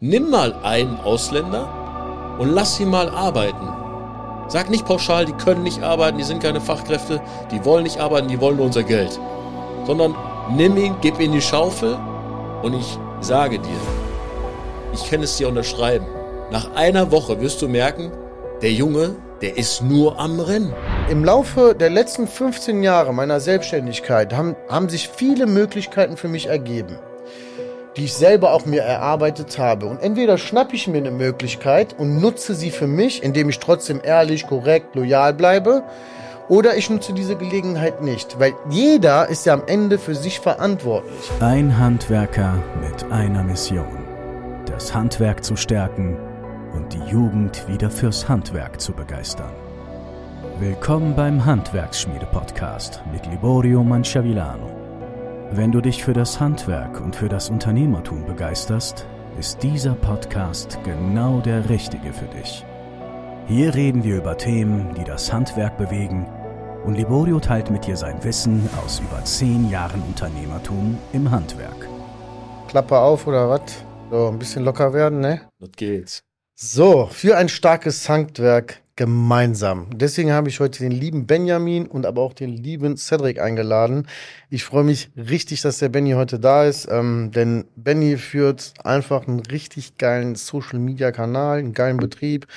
Nimm mal einen Ausländer und lass ihn mal arbeiten. Sag nicht pauschal, die können nicht arbeiten, die sind keine Fachkräfte, die wollen nicht arbeiten, die wollen nur unser Geld. Sondern nimm ihn, gib ihm die Schaufel und ich sage dir, ich kann es dir unterschreiben. Nach einer Woche wirst du merken, der Junge, der ist nur am Rennen. Im Laufe der letzten 15 Jahre meiner Selbstständigkeit haben, haben sich viele Möglichkeiten für mich ergeben, die ich selber auch mir erarbeitet habe. Und entweder schnappe ich mir eine Möglichkeit und nutze sie für mich, indem ich trotzdem ehrlich, korrekt, loyal bleibe, oder ich nutze diese Gelegenheit nicht, weil jeder ist ja am Ende für sich verantwortlich. Ein Handwerker mit einer Mission. Das Handwerk zu stärken und die Jugend wieder fürs Handwerk zu begeistern. Willkommen beim Handwerksschmiede-Podcast mit Liborio Manciavillano. Wenn du dich für das Handwerk und für das Unternehmertum begeisterst, ist dieser Podcast genau der richtige für dich. Hier reden wir über Themen, die das Handwerk bewegen und Liborio teilt mit dir sein Wissen aus über zehn Jahren Unternehmertum im Handwerk. Klappe auf oder was? So, ein bisschen locker werden, ne? Das geht's. So, für ein starkes Handwerk gemeinsam. Deswegen habe ich heute den lieben Benjamin und aber auch den lieben Cedric eingeladen. Ich freue mich richtig, dass der Benny heute da ist, ähm, denn Benny führt einfach einen richtig geilen Social-Media-Kanal, einen geilen Betrieb.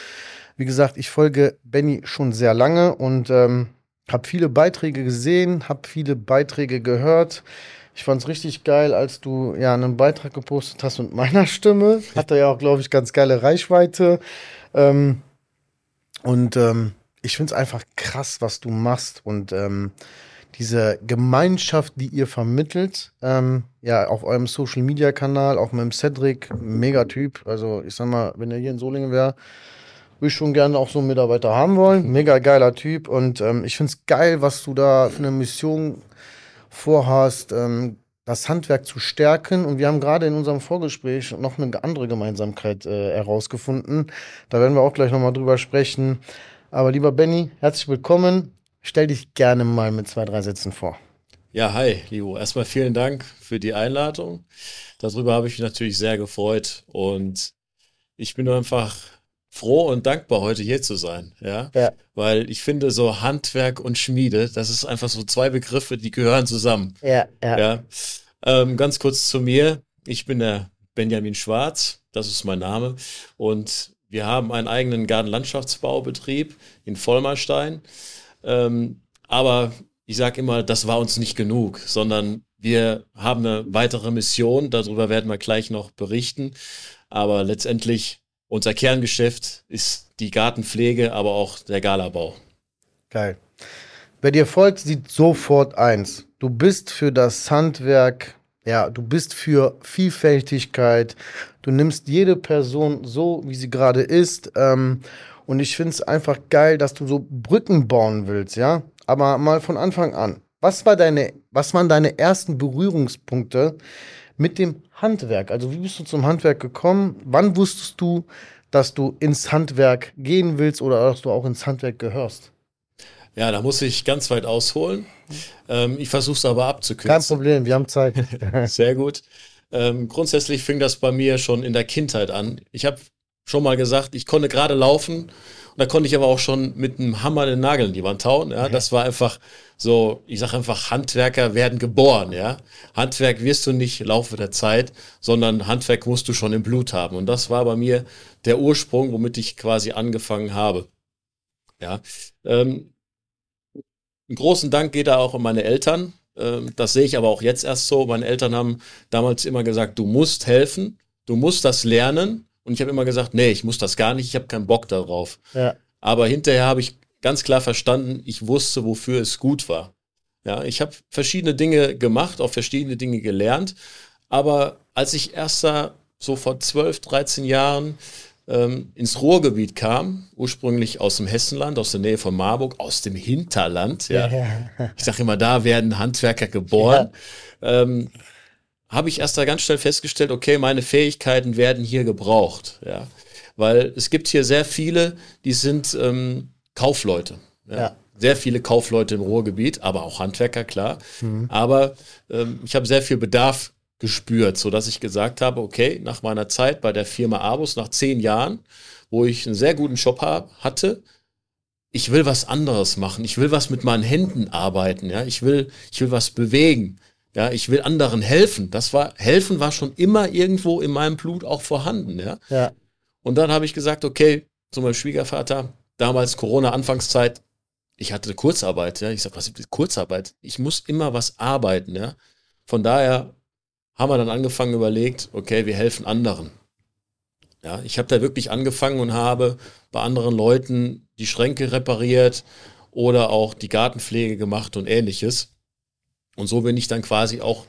Wie gesagt, ich folge Benny schon sehr lange und ähm, habe viele Beiträge gesehen, habe viele Beiträge gehört. Ich fand es richtig geil, als du ja einen Beitrag gepostet hast mit meiner Stimme. Hatte ja auch, glaube ich, ganz geile Reichweite. Ähm, und ähm, ich finde es einfach krass, was du machst. Und ähm, diese Gemeinschaft, die ihr vermittelt, ähm, ja, auf eurem Social Media Kanal, auch mit dem Cedric, mega Typ. Also, ich sag mal, wenn er hier in Solingen wäre, würde ich schon gerne auch so einen Mitarbeiter haben wollen. Mega geiler Typ. Und ähm, ich finde es geil, was du da für eine Mission vorhast, ähm, das Handwerk zu stärken. Und wir haben gerade in unserem Vorgespräch noch eine andere Gemeinsamkeit äh, herausgefunden. Da werden wir auch gleich nochmal drüber sprechen. Aber lieber Benny, herzlich willkommen. Stell dich gerne mal mit zwei, drei Sätzen vor. Ja, hi, Livo. Erstmal vielen Dank für die Einladung. Darüber habe ich mich natürlich sehr gefreut und ich bin einfach froh und dankbar, heute hier zu sein. Ja? ja. Weil ich finde, so Handwerk und Schmiede, das ist einfach so zwei Begriffe, die gehören zusammen. Ja, ja. ja? Ähm, ganz kurz zu mir. Ich bin der Benjamin Schwarz, das ist mein Name. Und wir haben einen eigenen Gartenlandschaftsbaubetrieb in Vollmerstein. Ähm, aber ich sage immer, das war uns nicht genug, sondern wir haben eine weitere Mission, darüber werden wir gleich noch berichten. Aber letztendlich unser Kerngeschäft ist die Gartenpflege, aber auch der Galabau. Geil. Wer dir folgt, sieht sofort eins. Du bist für das Handwerk, ja, du bist für Vielfältigkeit. Du nimmst jede Person so, wie sie gerade ist. Ähm, und ich finde es einfach geil, dass du so Brücken bauen willst, ja. Aber mal von Anfang an. Was, war deine, was waren deine ersten Berührungspunkte mit dem Handwerk. Also wie bist du zum Handwerk gekommen? Wann wusstest du, dass du ins Handwerk gehen willst oder dass du auch ins Handwerk gehörst? Ja, da muss ich ganz weit ausholen. Ähm, ich versuche es aber abzukürzen. Kein Problem, wir haben Zeit. Sehr gut. Ähm, grundsätzlich fing das bei mir schon in der Kindheit an. Ich habe schon mal gesagt, ich konnte gerade laufen und da konnte ich aber auch schon mit einem Hammer den Nagel in die Wand hauen. Ja, das war einfach so, ich sage einfach, Handwerker werden geboren, ja. Handwerk wirst du nicht im Laufe der Zeit, sondern Handwerk musst du schon im Blut haben. Und das war bei mir der Ursprung, womit ich quasi angefangen habe. Ja. Ähm, einen großen Dank geht da auch an meine Eltern. Ähm, das sehe ich aber auch jetzt erst so. Meine Eltern haben damals immer gesagt, du musst helfen, du musst das lernen. Und ich habe immer gesagt, nee, ich muss das gar nicht, ich habe keinen Bock darauf. Ja. Aber hinterher habe ich ganz klar verstanden, ich wusste, wofür es gut war. Ja, ich habe verschiedene Dinge gemacht, auch verschiedene Dinge gelernt. Aber als ich erst da so vor 12, 13 Jahren ähm, ins Ruhrgebiet kam, ursprünglich aus dem Hessenland, aus der Nähe von Marburg, aus dem Hinterland, ja. ja. Ich sage immer, da werden Handwerker geboren. Ja. Ähm, habe ich erst da ganz schnell festgestellt, okay, meine Fähigkeiten werden hier gebraucht, ja. Weil es gibt hier sehr viele, die sind ähm, Kaufleute. Ja. ja. Sehr viele Kaufleute im Ruhrgebiet, aber auch Handwerker, klar. Mhm. Aber ähm, ich habe sehr viel Bedarf gespürt, sodass ich gesagt habe, okay, nach meiner Zeit bei der Firma Abus, nach zehn Jahren, wo ich einen sehr guten Job hab, hatte, ich will was anderes machen. Ich will was mit meinen Händen arbeiten. Ja, ich will, ich will was bewegen. Ja, ich will anderen helfen. Das war, helfen war schon immer irgendwo in meinem Blut auch vorhanden. Ja. Ja. Und dann habe ich gesagt, okay, zu meinem Schwiegervater, damals Corona-Anfangszeit, ich hatte Kurzarbeit. Ja. Ich sag, was ist Kurzarbeit? Ich muss immer was arbeiten. Ja. Von daher haben wir dann angefangen überlegt, okay, wir helfen anderen. Ja, ich habe da wirklich angefangen und habe bei anderen Leuten die Schränke repariert oder auch die Gartenpflege gemacht und ähnliches. Und so bin ich dann quasi auch,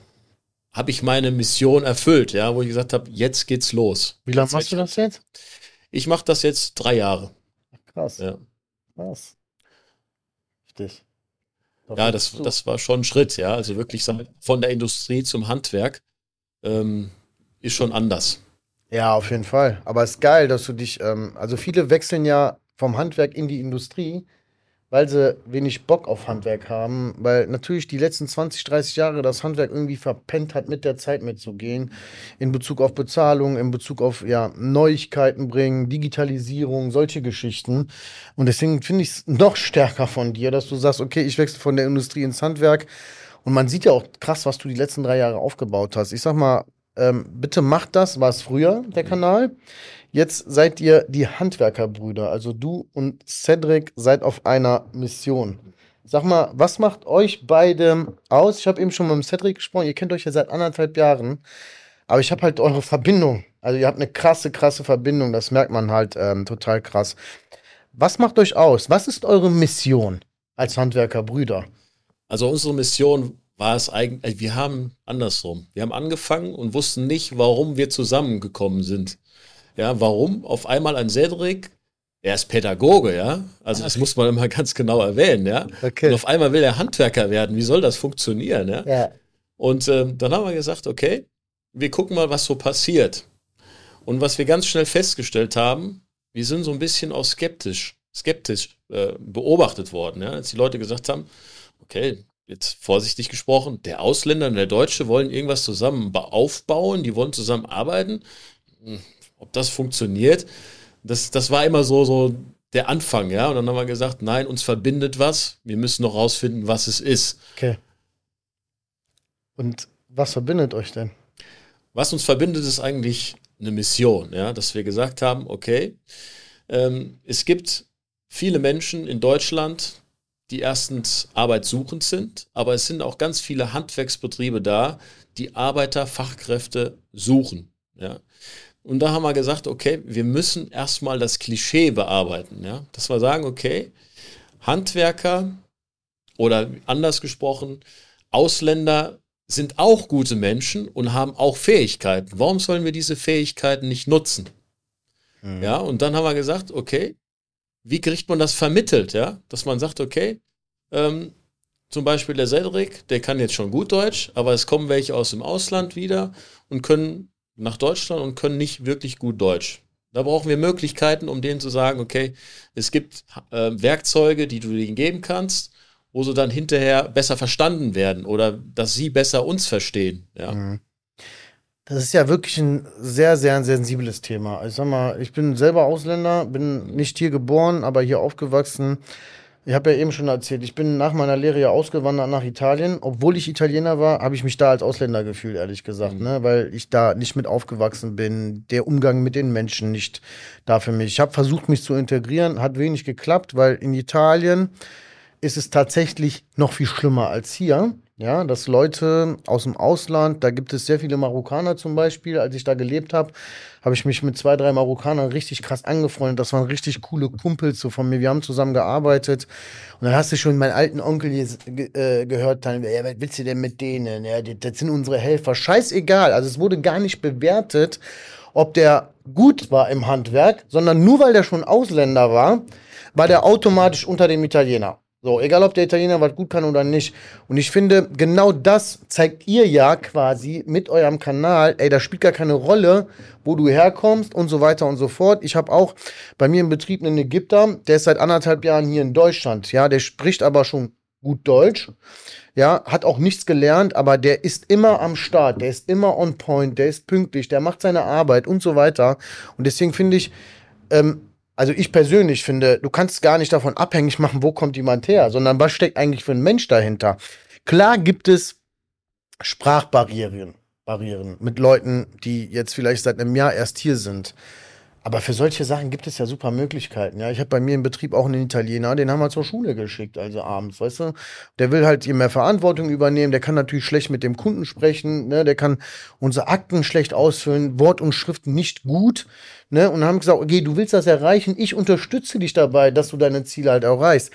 habe ich meine Mission erfüllt, ja, wo ich gesagt habe, jetzt geht's los. Wie lange machst du das jetzt? Ich mache das jetzt drei Jahre. Krass. Ja, Krass. Richtig. ja das, das war schon ein Schritt, ja. Also wirklich von der Industrie zum Handwerk ähm, ist schon anders. Ja, auf jeden Fall. Aber es ist geil, dass du dich, ähm, also viele wechseln ja vom Handwerk in die Industrie, weil sie wenig Bock auf Handwerk haben, weil natürlich die letzten 20, 30 Jahre das Handwerk irgendwie verpennt hat, mit der Zeit mitzugehen, in Bezug auf Bezahlung, in Bezug auf ja, Neuigkeiten bringen, Digitalisierung, solche Geschichten. Und deswegen finde ich es noch stärker von dir, dass du sagst, okay, ich wechsle von der Industrie ins Handwerk. Und man sieht ja auch krass, was du die letzten drei Jahre aufgebaut hast. Ich sag mal, ähm, bitte macht das, war es früher, der Kanal. Jetzt seid ihr die Handwerkerbrüder. Also du und Cedric seid auf einer Mission. Sag mal, was macht euch beide aus? Ich habe eben schon mit Cedric gesprochen. Ihr kennt euch ja seit anderthalb Jahren. Aber ich habe halt eure Verbindung. Also ihr habt eine krasse, krasse Verbindung. Das merkt man halt ähm, total krass. Was macht euch aus? Was ist eure Mission als Handwerkerbrüder? Also unsere Mission war es eigentlich, wir haben andersrum. Wir haben angefangen und wussten nicht, warum wir zusammengekommen sind. Ja, warum auf einmal ein Cedric, er ist Pädagoge, ja. Also das muss man immer ganz genau erwähnen, ja. Okay. Und auf einmal will er Handwerker werden. Wie soll das funktionieren, ja? Ja. Und ähm, dann haben wir gesagt, okay, wir gucken mal, was so passiert. Und was wir ganz schnell festgestellt haben, wir sind so ein bisschen auch skeptisch, skeptisch äh, beobachtet worden, ja. Als die Leute gesagt haben, okay, jetzt vorsichtig gesprochen, der Ausländer und der Deutsche wollen irgendwas zusammen aufbauen, die wollen zusammen arbeiten. Ob das funktioniert, das, das war immer so, so der Anfang, ja. Und dann haben wir gesagt, nein, uns verbindet was. Wir müssen noch rausfinden, was es ist. Okay. Und was verbindet euch denn? Was uns verbindet, ist eigentlich eine Mission, ja, dass wir gesagt haben, okay, ähm, es gibt viele Menschen in Deutschland, die erstens arbeitssuchend sind, aber es sind auch ganz viele Handwerksbetriebe da, die Arbeiter, Fachkräfte suchen. Ja. Und da haben wir gesagt, okay, wir müssen erstmal das Klischee bearbeiten. Ja. Dass wir sagen, okay, Handwerker oder anders gesprochen, Ausländer sind auch gute Menschen und haben auch Fähigkeiten. Warum sollen wir diese Fähigkeiten nicht nutzen? Mhm. Ja, und dann haben wir gesagt, okay, wie kriegt man das vermittelt, ja? Dass man sagt, okay, ähm, zum Beispiel der Cedric, der kann jetzt schon gut Deutsch, aber es kommen welche aus dem Ausland wieder und können nach Deutschland und können nicht wirklich gut Deutsch. Da brauchen wir Möglichkeiten, um denen zu sagen, okay, es gibt äh, Werkzeuge, die du denen geben kannst, wo sie dann hinterher besser verstanden werden oder dass sie besser uns verstehen. Ja. Mhm. Das ist ja wirklich ein sehr, sehr sensibles Thema. Ich sag mal, ich bin selber Ausländer, bin nicht hier geboren, aber hier aufgewachsen. Ich habe ja eben schon erzählt, ich bin nach meiner Lehre ja ausgewandert nach Italien. Obwohl ich Italiener war, habe ich mich da als Ausländer gefühlt, ehrlich gesagt, mhm. ne? weil ich da nicht mit aufgewachsen bin. Der Umgang mit den Menschen nicht da für mich. Ich habe versucht, mich zu integrieren, hat wenig geklappt, weil in Italien ist es tatsächlich noch viel schlimmer als hier. Ja, dass Leute aus dem Ausland, da gibt es sehr viele Marokkaner zum Beispiel. Als ich da gelebt habe, habe ich mich mit zwei, drei Marokkanern richtig krass angefreundet. Das waren richtig coole Kumpels so von mir. Wir haben zusammen gearbeitet. Und dann hast du schon meinen alten Onkel hier, äh, gehört, dann, ja, was willst du denn mit denen? Ja, das sind unsere Helfer. Scheißegal. Also es wurde gar nicht bewertet, ob der gut war im Handwerk, sondern nur weil der schon Ausländer war, war der automatisch unter dem Italiener. So, egal ob der Italiener was gut kann oder nicht. Und ich finde, genau das zeigt ihr ja quasi mit eurem Kanal. Ey, das spielt gar keine Rolle, wo du herkommst und so weiter und so fort. Ich habe auch bei mir im Betrieb einen Ägypter, der ist seit anderthalb Jahren hier in Deutschland. Ja, der spricht aber schon gut Deutsch. Ja, hat auch nichts gelernt, aber der ist immer am Start, der ist immer on point, der ist pünktlich, der macht seine Arbeit und so weiter. Und deswegen finde ich, ähm, also ich persönlich finde, du kannst gar nicht davon abhängig machen, wo kommt jemand her, sondern was steckt eigentlich für ein Mensch dahinter. Klar gibt es Sprachbarrieren, Barrieren mit Leuten, die jetzt vielleicht seit einem Jahr erst hier sind. Aber für solche Sachen gibt es ja super Möglichkeiten. Ja, ich habe bei mir im Betrieb auch einen Italiener, den haben wir zur Schule geschickt, also abends, weißt du. Der will halt hier mehr Verantwortung übernehmen, der kann natürlich schlecht mit dem Kunden sprechen, ne? der kann unsere Akten schlecht ausfüllen, Wort und Schrift nicht gut. Ne? Und haben gesagt, okay, du willst das erreichen, ich unterstütze dich dabei, dass du deine Ziele halt erreichst.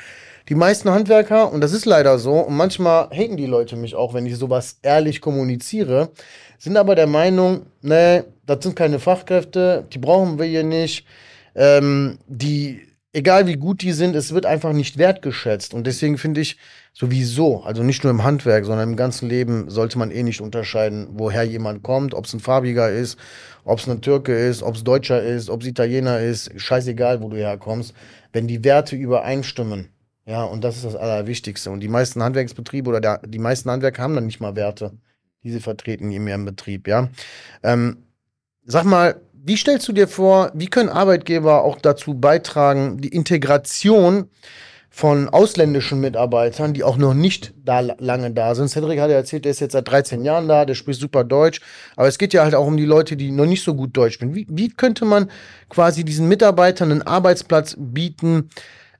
Die meisten Handwerker, und das ist leider so, und manchmal haten die Leute mich auch, wenn ich sowas ehrlich kommuniziere, sind aber der Meinung, nee, das sind keine Fachkräfte, die brauchen wir hier nicht. Ähm, die, egal wie gut die sind, es wird einfach nicht wertgeschätzt. Und deswegen finde ich sowieso, also nicht nur im Handwerk, sondern im ganzen Leben sollte man eh nicht unterscheiden, woher jemand kommt, ob es ein Farbiger ist, ob es ein Türke ist, ob es Deutscher ist, ob es Italiener ist, scheißegal, wo du herkommst. Wenn die Werte übereinstimmen, ja, und das ist das Allerwichtigste. Und die meisten Handwerksbetriebe oder der, die meisten Handwerker haben dann nicht mal Werte, die sie vertreten in ihrem Betrieb, ja. Ähm, sag mal, wie stellst du dir vor, wie können Arbeitgeber auch dazu beitragen, die Integration von ausländischen Mitarbeitern, die auch noch nicht da lange da sind. Cedric hat ja erzählt, der ist jetzt seit 13 Jahren da, der spricht super Deutsch. Aber es geht ja halt auch um die Leute, die noch nicht so gut Deutsch sprechen. Wie, wie könnte man quasi diesen Mitarbeitern einen Arbeitsplatz bieten,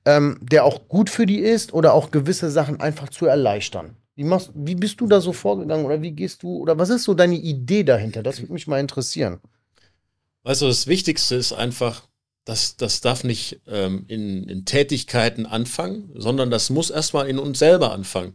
ähm, der auch gut für die ist oder auch gewisse Sachen einfach zu erleichtern. Wie, machst, wie bist du da so vorgegangen oder wie gehst du oder was ist so deine Idee dahinter? Das würde mich mal interessieren. Weißt du, das Wichtigste ist einfach, dass das darf nicht ähm, in, in Tätigkeiten anfangen, sondern das muss erstmal in uns selber anfangen.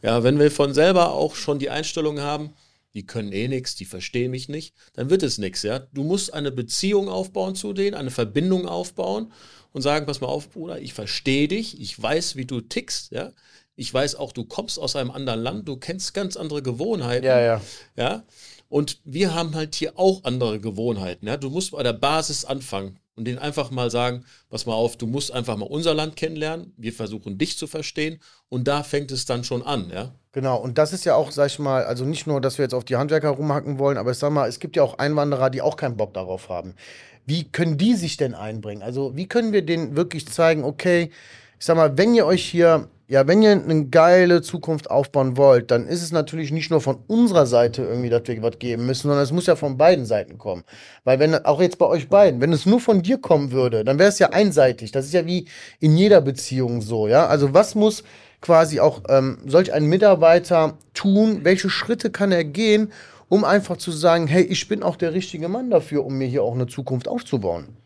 Ja, wenn wir von selber auch schon die Einstellung haben, die können eh nichts, die verstehen mich nicht, dann wird es nichts, ja. Du musst eine Beziehung aufbauen zu denen, eine Verbindung aufbauen und sagen, pass mal auf, Bruder, ich verstehe dich, ich weiß, wie du tickst, ja. Ich weiß auch, du kommst aus einem anderen Land, du kennst ganz andere Gewohnheiten. Ja, ja. Ja. Und wir haben halt hier auch andere Gewohnheiten. Ja? Du musst bei der Basis anfangen und denen einfach mal sagen, pass mal auf, du musst einfach mal unser Land kennenlernen, wir versuchen dich zu verstehen und da fängt es dann schon an, ja. Genau, und das ist ja auch, sag ich mal, also nicht nur, dass wir jetzt auf die Handwerker rumhacken wollen, aber ich sag mal, es gibt ja auch Einwanderer, die auch keinen Bock darauf haben. Wie können die sich denn einbringen? Also, wie können wir denen wirklich zeigen, okay, ich sag mal, wenn ihr euch hier ja, wenn ihr eine geile Zukunft aufbauen wollt, dann ist es natürlich nicht nur von unserer Seite irgendwie, dass wir was geben müssen, sondern es muss ja von beiden Seiten kommen. Weil wenn, auch jetzt bei euch beiden, wenn es nur von dir kommen würde, dann wäre es ja einseitig. Das ist ja wie in jeder Beziehung so, ja. Also was muss quasi auch ähm, solch ein Mitarbeiter tun? Welche Schritte kann er gehen, um einfach zu sagen, hey, ich bin auch der richtige Mann dafür, um mir hier auch eine Zukunft aufzubauen?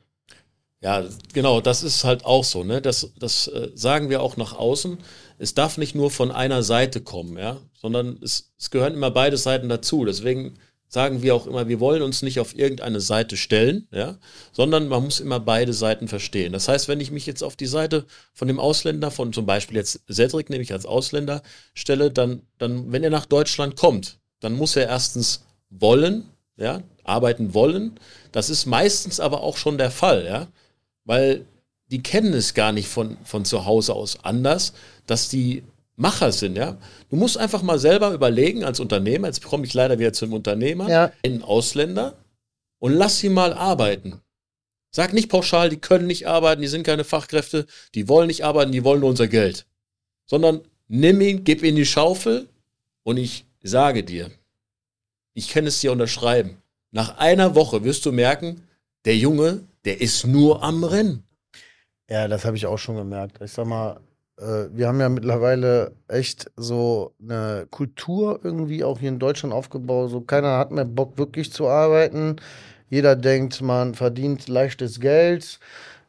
Ja, genau, das ist halt auch so, ne? Das, das äh, sagen wir auch nach außen. Es darf nicht nur von einer Seite kommen, ja, sondern es, es gehören immer beide Seiten dazu. Deswegen sagen wir auch immer, wir wollen uns nicht auf irgendeine Seite stellen, ja, sondern man muss immer beide Seiten verstehen. Das heißt, wenn ich mich jetzt auf die Seite von dem Ausländer, von zum Beispiel jetzt Cedric nehme ich als Ausländer stelle, dann, dann, wenn er nach Deutschland kommt, dann muss er erstens wollen, ja, arbeiten wollen. Das ist meistens aber auch schon der Fall, ja weil die kennen es gar nicht von, von zu Hause aus anders, dass die Macher sind, ja. Du musst einfach mal selber überlegen als Unternehmer, jetzt komme ich leider wieder zum Unternehmer, ja. einen Ausländer und lass sie mal arbeiten. Sag nicht pauschal, die können nicht arbeiten, die sind keine Fachkräfte, die wollen nicht arbeiten, die wollen nur unser Geld. Sondern nimm ihn, gib ihm die Schaufel und ich sage dir, ich kann es dir unterschreiben. Nach einer Woche wirst du merken, der Junge, der ist nur am Rennen. Ja, das habe ich auch schon gemerkt. Ich sag mal, äh, wir haben ja mittlerweile echt so eine Kultur irgendwie auch hier in Deutschland aufgebaut. So keiner hat mehr Bock wirklich zu arbeiten. Jeder denkt, man verdient leichtes Geld.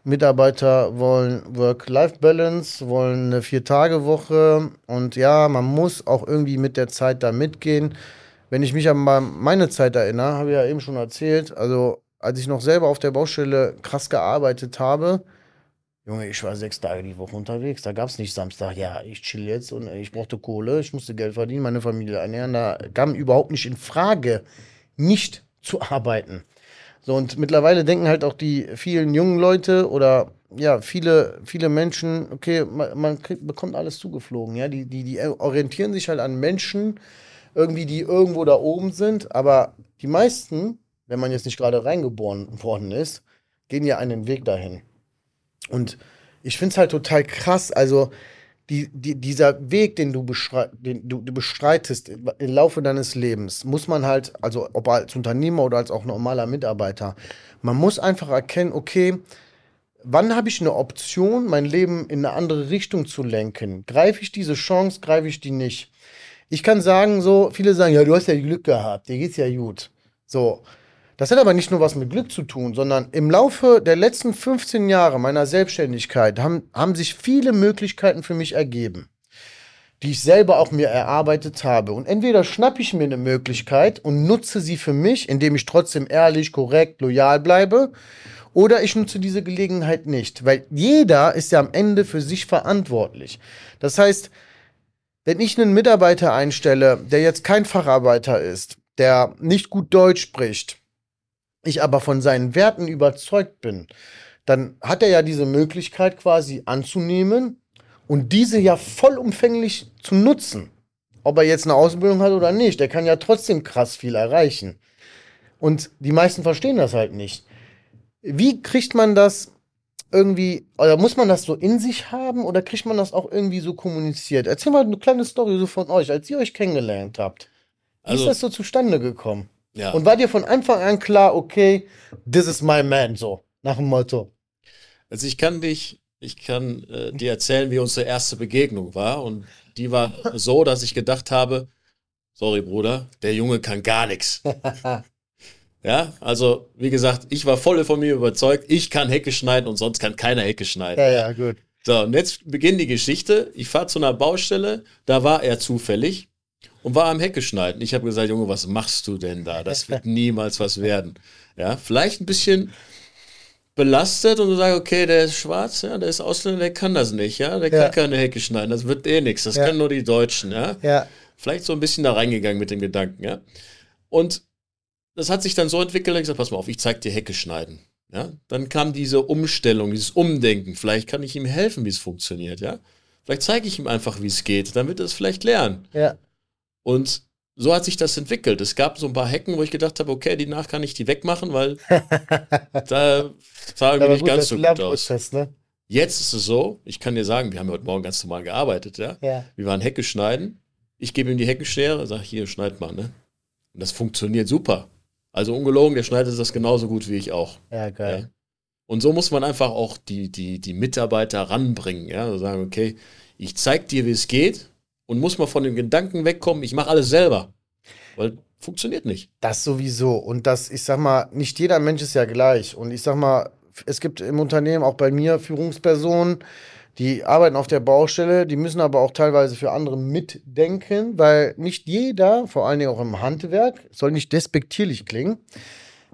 Mitarbeiter wollen Work-Life-Balance, wollen eine Vier-Tage-Woche. Und ja, man muss auch irgendwie mit der Zeit da mitgehen. Wenn ich mich an meine Zeit erinnere, habe ich ja eben schon erzählt, also als ich noch selber auf der Baustelle krass gearbeitet habe, Junge, ich war sechs Tage die Woche unterwegs. Da gab es nicht Samstag, ja, ich chill jetzt und ich brauchte Kohle, ich musste Geld verdienen, meine Familie ernähren. Da kam überhaupt nicht in Frage, nicht zu arbeiten. So, und mittlerweile denken halt auch die vielen jungen Leute oder ja, viele, viele Menschen, okay, man, man kriegt, bekommt alles zugeflogen, ja. Die, die, die orientieren sich halt an Menschen, irgendwie, die irgendwo da oben sind, aber die meisten, wenn man jetzt nicht gerade reingeboren worden ist, gehen ja einen Weg dahin. Und ich finde es halt total krass, also die, die, dieser Weg, den du, beschrei den du, du bestreitest im Laufe deines Lebens, muss man halt, also ob als Unternehmer oder als auch normaler Mitarbeiter, man muss einfach erkennen, okay, wann habe ich eine Option, mein Leben in eine andere Richtung zu lenken? Greife ich diese Chance, greife ich die nicht? Ich kann sagen, so, viele sagen, ja, du hast ja Glück gehabt, dir geht's ja gut. So. Das hat aber nicht nur was mit Glück zu tun, sondern im Laufe der letzten 15 Jahre meiner Selbstständigkeit haben, haben sich viele Möglichkeiten für mich ergeben, die ich selber auch mir erarbeitet habe. Und entweder schnappe ich mir eine Möglichkeit und nutze sie für mich, indem ich trotzdem ehrlich, korrekt, loyal bleibe, oder ich nutze diese Gelegenheit nicht, weil jeder ist ja am Ende für sich verantwortlich. Das heißt, wenn ich einen Mitarbeiter einstelle, der jetzt kein Facharbeiter ist, der nicht gut Deutsch spricht, ich aber von seinen Werten überzeugt bin, dann hat er ja diese Möglichkeit quasi anzunehmen und diese ja vollumfänglich zu nutzen. Ob er jetzt eine Ausbildung hat oder nicht, der kann ja trotzdem krass viel erreichen. Und die meisten verstehen das halt nicht. Wie kriegt man das irgendwie, oder muss man das so in sich haben oder kriegt man das auch irgendwie so kommuniziert? Erzähl mal eine kleine Story so von euch, als ihr euch kennengelernt habt. Wie also, ist das so zustande gekommen? Ja. Und war dir von Anfang an klar, okay, this is my man, so, nach dem Motto? Also ich kann dich, ich kann äh, dir erzählen, wie unsere erste Begegnung war. Und die war so, dass ich gedacht habe, sorry Bruder, der Junge kann gar nichts. Ja, also wie gesagt, ich war voll von mir überzeugt, ich kann Hecke schneiden und sonst kann keiner Hecke schneiden. Ja, ja, gut. So, und jetzt beginnt die Geschichte. Ich fahre zu einer Baustelle, da war er zufällig und war am Hecke schneiden. Ich habe gesagt, Junge, was machst du denn da? Das wird niemals was werden. Ja, vielleicht ein bisschen belastet und du sagst, okay, der ist schwarz, ja, der ist Ausländer, der kann das nicht, ja, der ja. kann keine Hecke schneiden, das wird eh nichts, das ja. können nur die Deutschen, ja. ja. Vielleicht so ein bisschen da reingegangen mit den Gedanken, ja. Und das hat sich dann so entwickelt, ich gesagt, pass mal auf, ich zeig dir Hecke schneiden. Ja, dann kam diese Umstellung, dieses Umdenken. Vielleicht kann ich ihm helfen, wie es funktioniert, ja. Vielleicht zeige ich ihm einfach, wie es geht, damit er es vielleicht lernen. Ja. Und so hat sich das entwickelt. Es gab so ein paar Hecken, wo ich gedacht habe, okay, die nach kann ich die wegmachen, weil da sah irgendwie nicht ganz so gut aus. Ne? Jetzt ist es so, ich kann dir sagen, wir haben heute Morgen ganz normal gearbeitet, ja. ja. Wir waren Hecke schneiden. Ich gebe ihm die Heckenschere, sage hier, schneid mal, ne? Und das funktioniert super. Also ungelogen, der schneidet das genauso gut wie ich auch. Ja, geil. Ja? Und so muss man einfach auch die, die, die Mitarbeiter ranbringen. Ja, also sagen, okay, ich zeig dir, wie es geht und muss mal von dem Gedanken wegkommen, ich mache alles selber. Weil funktioniert nicht. Das sowieso. Und das, ich sag mal, nicht jeder Mensch ist ja gleich. Und ich sag mal, es gibt im Unternehmen, auch bei mir, Führungspersonen, die arbeiten auf der Baustelle, die müssen aber auch teilweise für andere mitdenken, weil nicht jeder, vor allen Dingen auch im Handwerk, soll nicht despektierlich klingen,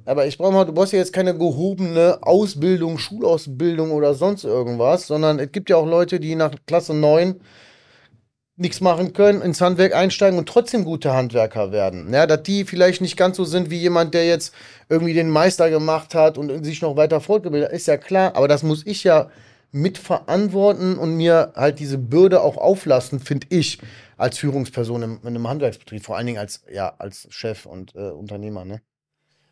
aber ich brauche mal, du brauchst ja jetzt keine gehobene Ausbildung, Schulausbildung oder sonst irgendwas, sondern es gibt ja auch Leute, die nach Klasse 9 nichts machen können, ins Handwerk einsteigen und trotzdem gute Handwerker werden. Ja, dass die vielleicht nicht ganz so sind wie jemand, der jetzt irgendwie den Meister gemacht hat und sich noch weiter fortgebildet hat, ist ja klar, aber das muss ich ja mitverantworten und mir halt diese Bürde auch auflassen, finde ich, als Führungsperson in, in, einem Handwerksbetrieb, vor allen Dingen als, ja, als Chef und äh, Unternehmer. Ne?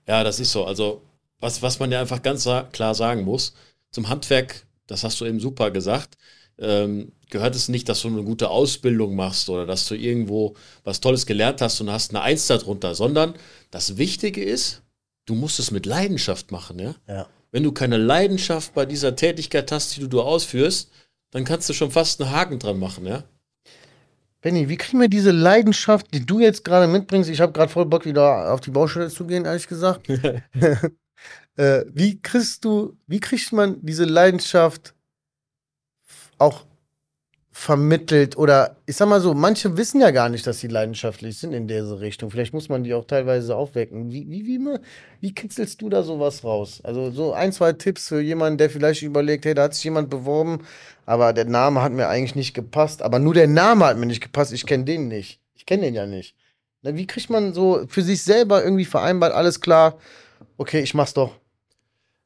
Ja, das ist so. Also, was, was man ja einfach ganz klar sagen muss, zum Handwerk, das hast du eben super gesagt, ähm, gehört es nicht, dass du eine gute Ausbildung machst oder dass du irgendwo was Tolles gelernt hast und hast eine Eins darunter, sondern das Wichtige ist, du musst es mit Leidenschaft machen, ja? Ja wenn du keine Leidenschaft bei dieser Tätigkeit hast, die du ausführst, dann kannst du schon fast einen Haken dran machen, ja? Benny, wie kriegen wir diese Leidenschaft, die du jetzt gerade mitbringst? Ich habe gerade voll Bock, wieder auf die Baustelle zu gehen, ehrlich gesagt. äh, wie kriegst du, wie kriegt man diese Leidenschaft auch vermittelt oder ich sag mal so, manche wissen ja gar nicht, dass sie leidenschaftlich sind in diese Richtung. Vielleicht muss man die auch teilweise aufwecken. Wie, wie, wie, wie kitzelst du da sowas raus? Also so ein, zwei Tipps für jemanden, der vielleicht überlegt, hey, da hat sich jemand beworben, aber der Name hat mir eigentlich nicht gepasst. Aber nur der Name hat mir nicht gepasst. Ich kenne den nicht. Ich kenne den ja nicht. wie kriegt man so für sich selber irgendwie vereinbart, alles klar, okay, ich mach's doch.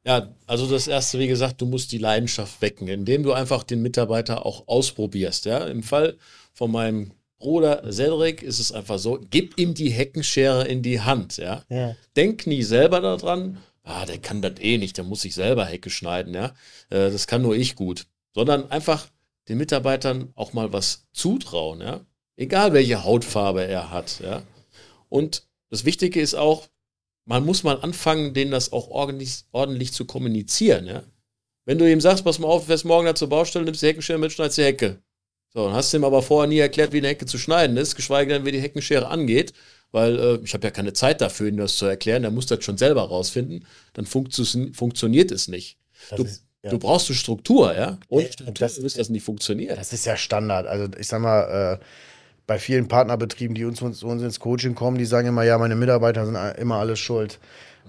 Ja, also das erste, wie gesagt, du musst die Leidenschaft wecken, indem du einfach den Mitarbeiter auch ausprobierst. Ja, im Fall von meinem Bruder Cedric ist es einfach so, gib ihm die Heckenschere in die Hand. Ja, Ja. denk nie selber daran, ah, der kann das eh nicht, der muss sich selber Hecke schneiden. Ja, äh, das kann nur ich gut, sondern einfach den Mitarbeitern auch mal was zutrauen. Ja, egal welche Hautfarbe er hat. Ja, und das Wichtige ist auch, man muss mal anfangen, denen das auch ordentlich, ordentlich zu kommunizieren. Ja? Wenn du ihm sagst, pass mal auf, fährst morgen da zur Baustelle, nimmst die Heckenschere mit, schneidest die Hecke. So, dann hast du ihm aber vorher nie erklärt, wie eine Hecke zu schneiden ist, geschweige denn, wie die Heckenschere angeht, weil äh, ich habe ja keine Zeit dafür, ihm das zu erklären, der muss das schon selber rausfinden, dann funktio- funktioniert es nicht. Du, ist, ja. du brauchst eine Struktur, ja? Und Ja, Struktur das- das nicht funktionieren. Das ist ja Standard. Also ich sag mal, äh, bei vielen Partnerbetrieben, die uns, uns, uns ins Coaching kommen, die sagen immer, ja, meine Mitarbeiter sind immer alles schuld.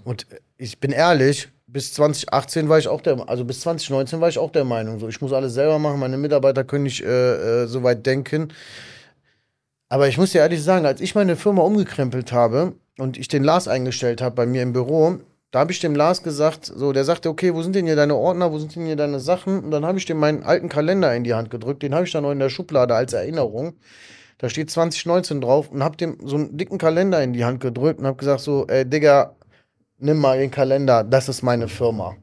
Und ich bin ehrlich, bis 2018 war ich auch der, also bis 2019 war ich auch der Meinung, so ich muss alles selber machen, meine Mitarbeiter können nicht äh, äh, so weit denken. Aber ich muss dir ehrlich sagen, als ich meine Firma umgekrempelt habe und ich den Lars eingestellt habe bei mir im Büro, da habe ich dem Lars gesagt, so, der sagte, okay, wo sind denn hier deine Ordner, wo sind denn hier deine Sachen? Und dann habe ich dem meinen alten Kalender in die Hand gedrückt, den habe ich dann noch in der Schublade als Erinnerung. Da steht 2019 drauf und habe dem so einen dicken Kalender in die Hand gedrückt und habe gesagt so, ey, Digga, nimm mal den Kalender, das ist meine Firma.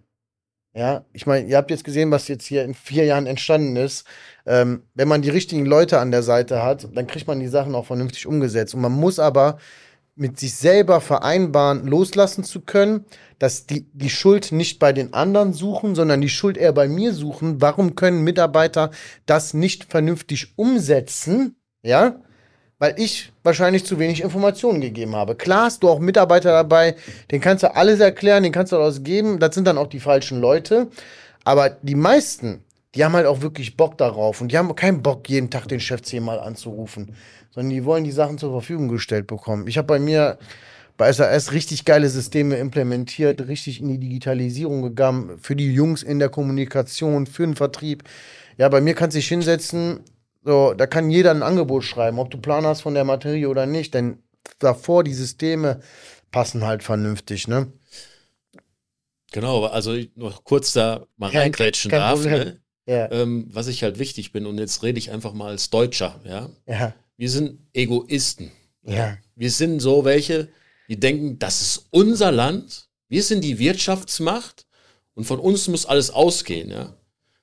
Ja, ich meine, ihr habt jetzt gesehen, was jetzt hier in vier Jahren entstanden ist. Ähm, wenn man die richtigen Leute an der Seite hat, dann kriegt man die Sachen auch vernünftig umgesetzt. Und man muss aber mit sich selber vereinbaren, loslassen zu können, dass die, die Schuld nicht bei den anderen suchen, sondern die Schuld eher bei mir suchen. Warum können Mitarbeiter das nicht vernünftig umsetzen? Ja, weil ich wahrscheinlich zu wenig Informationen gegeben habe. Klar hast du auch Mitarbeiter dabei, den kannst du alles erklären, den kannst du alles geben. Das sind dann auch die falschen Leute. Aber die meisten, die haben halt auch wirklich Bock darauf und die haben keinen Bock, jeden Tag den Chef zehnmal anzurufen, sondern die wollen die Sachen zur Verfügung gestellt bekommen. Ich habe bei mir bei SAS richtig geile Systeme implementiert, richtig in die Digitalisierung gegangen, für die Jungs in der Kommunikation, für den Vertrieb. Ja, bei mir kannst du dich hinsetzen, so, da kann jeder ein Angebot schreiben, ob du Plan hast von der Materie oder nicht, denn davor die Systeme passen halt vernünftig, ne? Genau, also ich noch kurz da mal Kein- reingrätschen kein darf. Ne? Ja, Ähm, was ich halt wichtig bin, und jetzt rede ich einfach mal als Deutscher, ja. ja, Wir sind Egoisten. ja, Wir sind so welche, die denken, das ist unser Land, wir sind die Wirtschaftsmacht und von uns muss alles ausgehen, ja.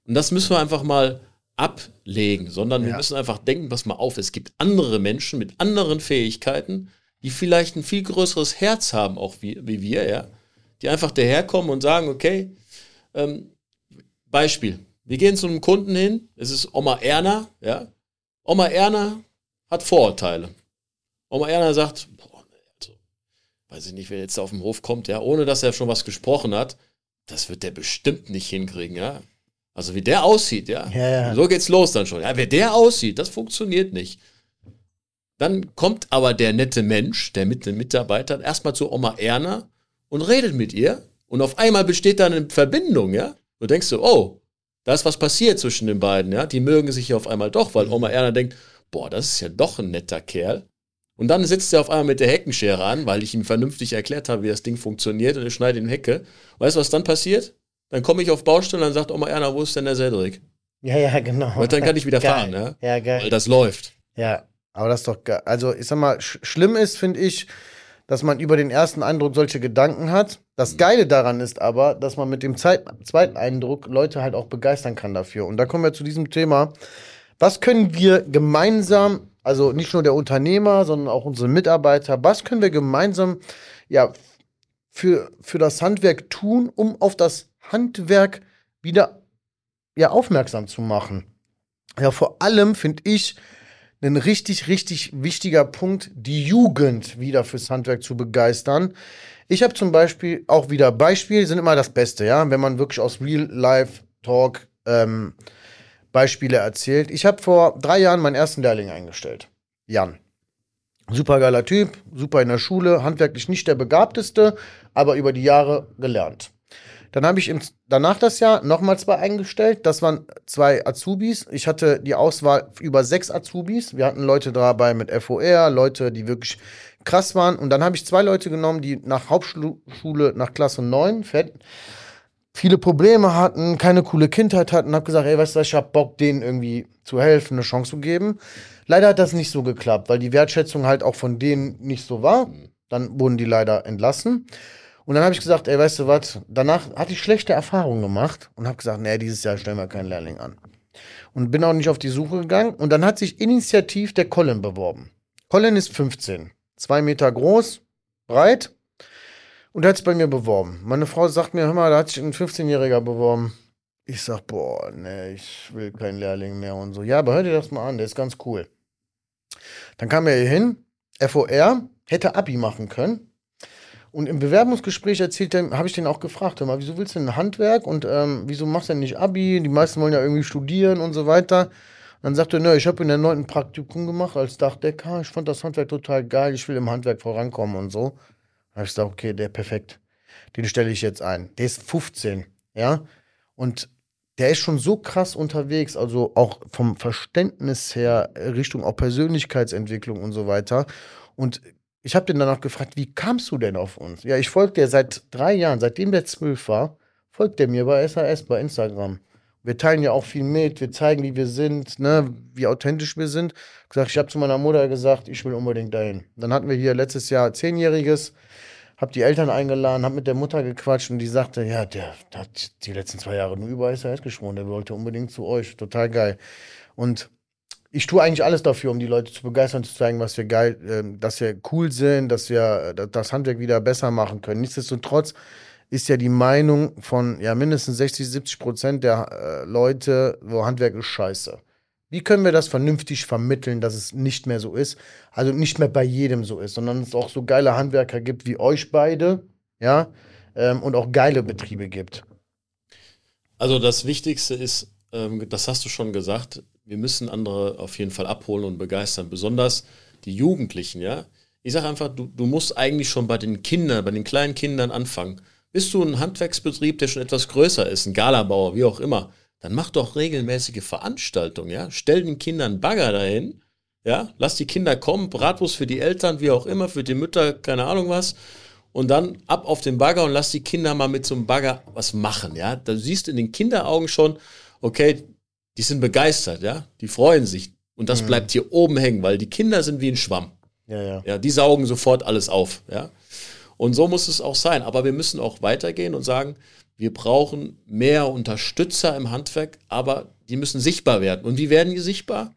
Und das müssen wir einfach mal ablegen, sondern wir Ja. müssen einfach denken, pass mal auf, es gibt andere Menschen mit anderen Fähigkeiten, die vielleicht ein viel größeres Herz haben, auch wie, wie wir, ja. Die einfach daherkommen und sagen, okay, ähm, Beispiel, wir gehen zu einem Kunden hin, es ist Oma Erna, ja. Oma Erna hat Vorurteile. Oma Erna sagt, boah, also, weiß ich nicht, wer jetzt auf den Hof kommt, ja, ohne dass er schon was gesprochen hat, das wird der bestimmt nicht hinkriegen, ja. Also wie der aussieht, ja. Ja, ja. So geht's los dann schon. Ja, wer der aussieht, das funktioniert nicht. Dann kommt aber der nette Mensch, der mit den Mitarbeitern, erstmal zu Oma Erna und redet mit ihr. Und auf einmal besteht da eine Verbindung, ja. Du denkst so, oh, da ist was passiert zwischen den beiden, ja. Die mögen sich ja auf einmal doch, weil Oma Erna denkt, boah, das ist ja doch ein netter Kerl. Und dann sitzt er auf einmal mit der Heckenschere an, weil ich ihm vernünftig erklärt habe, wie das Ding funktioniert und er schneidet in Hecke. Weißt du, was dann passiert? Dann komme ich auf Baustelle und dann sagt Oma Erna, wo ist denn der Cedric? ja, ja, genau. Und dann kann ich wieder Geil. fahren, ja. Ja, geil. Weil das läuft. Ja, aber das ist doch geil. Also, ich sag mal, sch schlimm ist, finde ich, dass man über den ersten Eindruck solche Gedanken hat. Das Geile daran ist aber, dass man mit dem Zeit zweiten Eindruck Leute halt auch begeistern kann dafür. Und da kommen wir zu diesem Thema. Was können wir gemeinsam, also nicht nur der Unternehmer, sondern auch unsere Mitarbeiter, was können wir gemeinsam ja, für, für das Handwerk tun, um auf das Handwerk wieder ja, aufmerksam zu machen? Ja, vor allem finde ich, ein richtig, richtig wichtiger Punkt, die Jugend wieder fürs Handwerk zu begeistern. Ich habe zum Beispiel auch wieder Beispiele, sind immer das Beste, ja, wenn man wirklich aus Real-Life-Talk ähm, Beispiele erzählt. Ich habe vor drei Jahren meinen ersten Lehrling eingestellt. Jan. Super geiler Typ, super in der Schule, handwerklich nicht der begabteste, aber über die Jahre gelernt. Dann habe ich im, danach das Jahr nochmal zwei eingestellt. Das waren zwei Azubis. Ich hatte die Auswahl über sechs Azubis. Wir hatten Leute dabei mit FOR, Leute, die wirklich krass waren. Und dann habe ich zwei Leute genommen, die nach Hauptschule, nach Klasse 9, fett, viele Probleme hatten, keine coole Kindheit hatten, habe gesagt, ey, weißt du, ich hab Bock, denen irgendwie zu helfen, eine Chance zu geben. Leider hat das nicht so geklappt, weil die Wertschätzung halt auch von denen nicht so war. Dann wurden die leider entlassen. Und dann habe ich gesagt, ey, weißt du was, danach hatte ich schlechte Erfahrungen gemacht und habe gesagt, nee, dieses Jahr stellen wir keinen Lehrling an. Und bin auch nicht auf die Suche gegangen. Und dann hat sich initiativ der Colin beworben. Colin ist 15, zwei Meter groß, breit und hat sich bei mir beworben. Meine Frau sagt mir, hör mal, da hat sich ein 15-Jähriger beworben. Ich sag, boah, nee, ich will keinen Lehrling mehr und so. Ja, aber hör dir das mal an, der ist ganz cool. Dann kam er hier hin, FOR, hätte Abi machen können. Und im Bewerbungsgespräch erzählt er, habe ich den auch gefragt, hör mal, wieso willst du ein Handwerk und ähm, wieso machst du denn nicht Abi? Die meisten wollen ja irgendwie studieren und so weiter. Dann sagte er, ne, ich habe in der neunten Praktikum gemacht als Dachdecker. Ich fand das Handwerk total geil. Ich will im Handwerk vorankommen und so. Da habe ich gesagt, okay, der perfekt. Den stelle ich jetzt ein. Der ist 15, ja. Und der ist schon so krass unterwegs, also auch vom Verständnis her, Richtung auch Persönlichkeitsentwicklung und so weiter. Und ich habe den danach gefragt, wie kamst du denn auf uns? Ja, ich folge dir seit drei Jahren, seitdem der zwölf war, folgt der mir bei SAS, bei Instagram. Wir teilen ja auch viel mit, wir zeigen, wie wir sind, ne, wie authentisch wir sind. Ich, gesagt, ich habe zu meiner Mutter gesagt, ich will unbedingt dahin. Dann hatten wir hier letztes Jahr Zehnjähriges, habe die Eltern eingeladen, habe mit der Mutter gequatscht und die sagte, ja, der, der hat die letzten zwei Jahre nur über SAS geschworen, der wollte unbedingt zu euch. Total geil. Und ich tue eigentlich alles dafür, um die Leute zu begeistern, zu zeigen, was wir geil, äh, dass wir cool sind, dass wir äh, das Handwerk wieder besser machen können. Nichtsdestotrotz ist ja die Meinung von ja mindestens 60, 70 Prozent der äh, Leute, wo Handwerk ist scheiße. Wie können wir das vernünftig vermitteln, dass es nicht mehr so ist? Also nicht mehr bei jedem so ist, sondern es auch so geile Handwerker gibt wie euch beide, ja, ähm, und auch geile Betriebe gibt. Also das Wichtigste ist, ähm, das hast du schon gesagt, wir müssen andere auf jeden Fall abholen und begeistern, besonders die Jugendlichen, ja. Ich sage einfach, du, du musst eigentlich schon bei den Kindern, bei den kleinen Kindern anfangen. Bist du ein Handwerksbetrieb, der schon etwas größer ist, ein Galabauer, wie auch immer, dann mach doch regelmäßige Veranstaltungen, ja. Stell den Kindern Bagger dahin, ja. Lass die Kinder kommen, Bratwurst für die Eltern, wie auch immer, für die Mütter, keine Ahnung was. Und dann ab auf den Bagger und lass die Kinder mal mit so einem Bagger was machen, ja. Da siehst du in den Kinderaugen schon, okay, die sind begeistert, ja. Die freuen sich. Und das mhm. bleibt hier oben hängen, weil die Kinder sind wie ein Schwamm. Ja, ja. Ja, die saugen sofort alles auf, ja. Und so muss es auch sein. Aber wir müssen auch weitergehen und sagen, wir brauchen mehr Unterstützer im Handwerk, aber die müssen sichtbar werden. Und wie werden die sichtbar?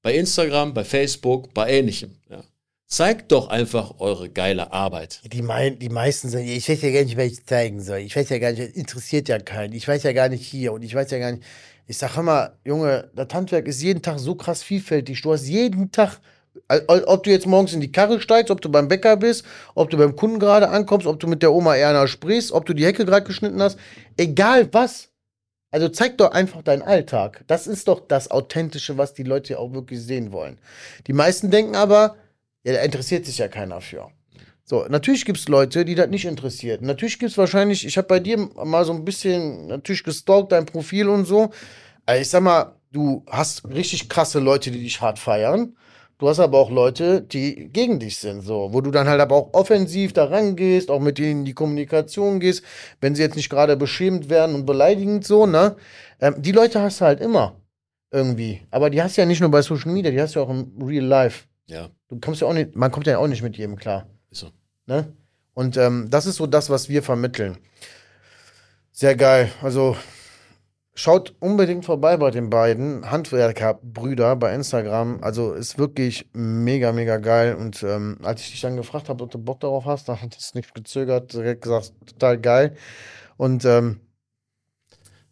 Bei Instagram, bei Facebook, bei ähnlichem. Ja. Zeigt doch einfach eure geile Arbeit. Die, mein, die meisten sagen, ich weiß ja gar nicht, was ich zeigen soll. Ich weiß ja gar nicht, interessiert ja keinen. Ich weiß ja gar nicht hier und ich weiß ja gar nicht. Ich sag immer, Junge, das Handwerk ist jeden Tag so krass vielfältig. Du hast jeden Tag ob du jetzt morgens in die Karre steigst, ob du beim Bäcker bist, ob du beim Kunden gerade ankommst, ob du mit der Oma Erna sprichst, ob du die Hecke gerade geschnitten hast, egal was. Also zeig doch einfach deinen Alltag. Das ist doch das Authentische, was die Leute auch wirklich sehen wollen. Die meisten denken aber, ja, da interessiert sich ja keiner für. So, natürlich gibt es Leute, die das nicht interessiert. Natürlich gibt es wahrscheinlich, ich habe bei dir mal so ein bisschen natürlich gestalkt, dein Profil und so. Ich sag mal, du hast richtig krasse Leute, die dich hart feiern. Du hast aber auch Leute, die gegen dich sind, so, wo du dann halt aber auch offensiv da rangehst, auch mit denen in die Kommunikation gehst, wenn sie jetzt nicht gerade beschämt werden und beleidigend so, ne? Ähm, die Leute hast du halt immer irgendwie. Aber die hast du ja nicht nur bei Social Media, die hast du ja auch im Real Life. Ja. Du kommst ja auch nicht, man kommt ja auch nicht mit jedem klar. Ne? Und ähm, das ist so das, was wir vermitteln. Sehr geil. Also Schaut unbedingt vorbei bei den beiden Handwerkerbrüder bei Instagram. Also ist wirklich mega, mega geil. Und ähm, als ich dich dann gefragt habe, ob du Bock darauf hast, dann hat es nicht gezögert, direkt gesagt, total geil. Und ähm,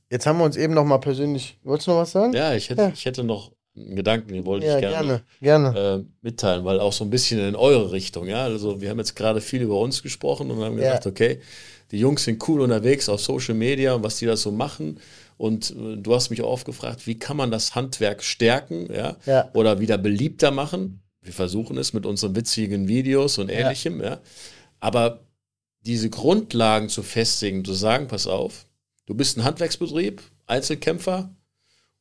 jetzt haben wir uns eben noch mal persönlich. Wolltest du noch was sagen? Ja, ich hätte, ja. Ich hätte noch einen Gedanken, den wollte ja, ich gerne, gerne, gerne. Äh, mitteilen, weil auch so ein bisschen in eure Richtung. Ja, also wir haben jetzt gerade viel über uns gesprochen und haben gesagt, ja. okay, die Jungs sind cool unterwegs auf Social Media und was die da so machen. Und äh, du hast mich auch oft gefragt, wie kann man das Handwerk stärken ja? ja. oder wieder beliebter machen? Wir versuchen es mit unseren witzigen Videos und ähnlichem. Ja. Aber diese Grundlagen zu festigen, zu sagen, pass auf, du bist ein Handwerksbetrieb, Einzelkämpfer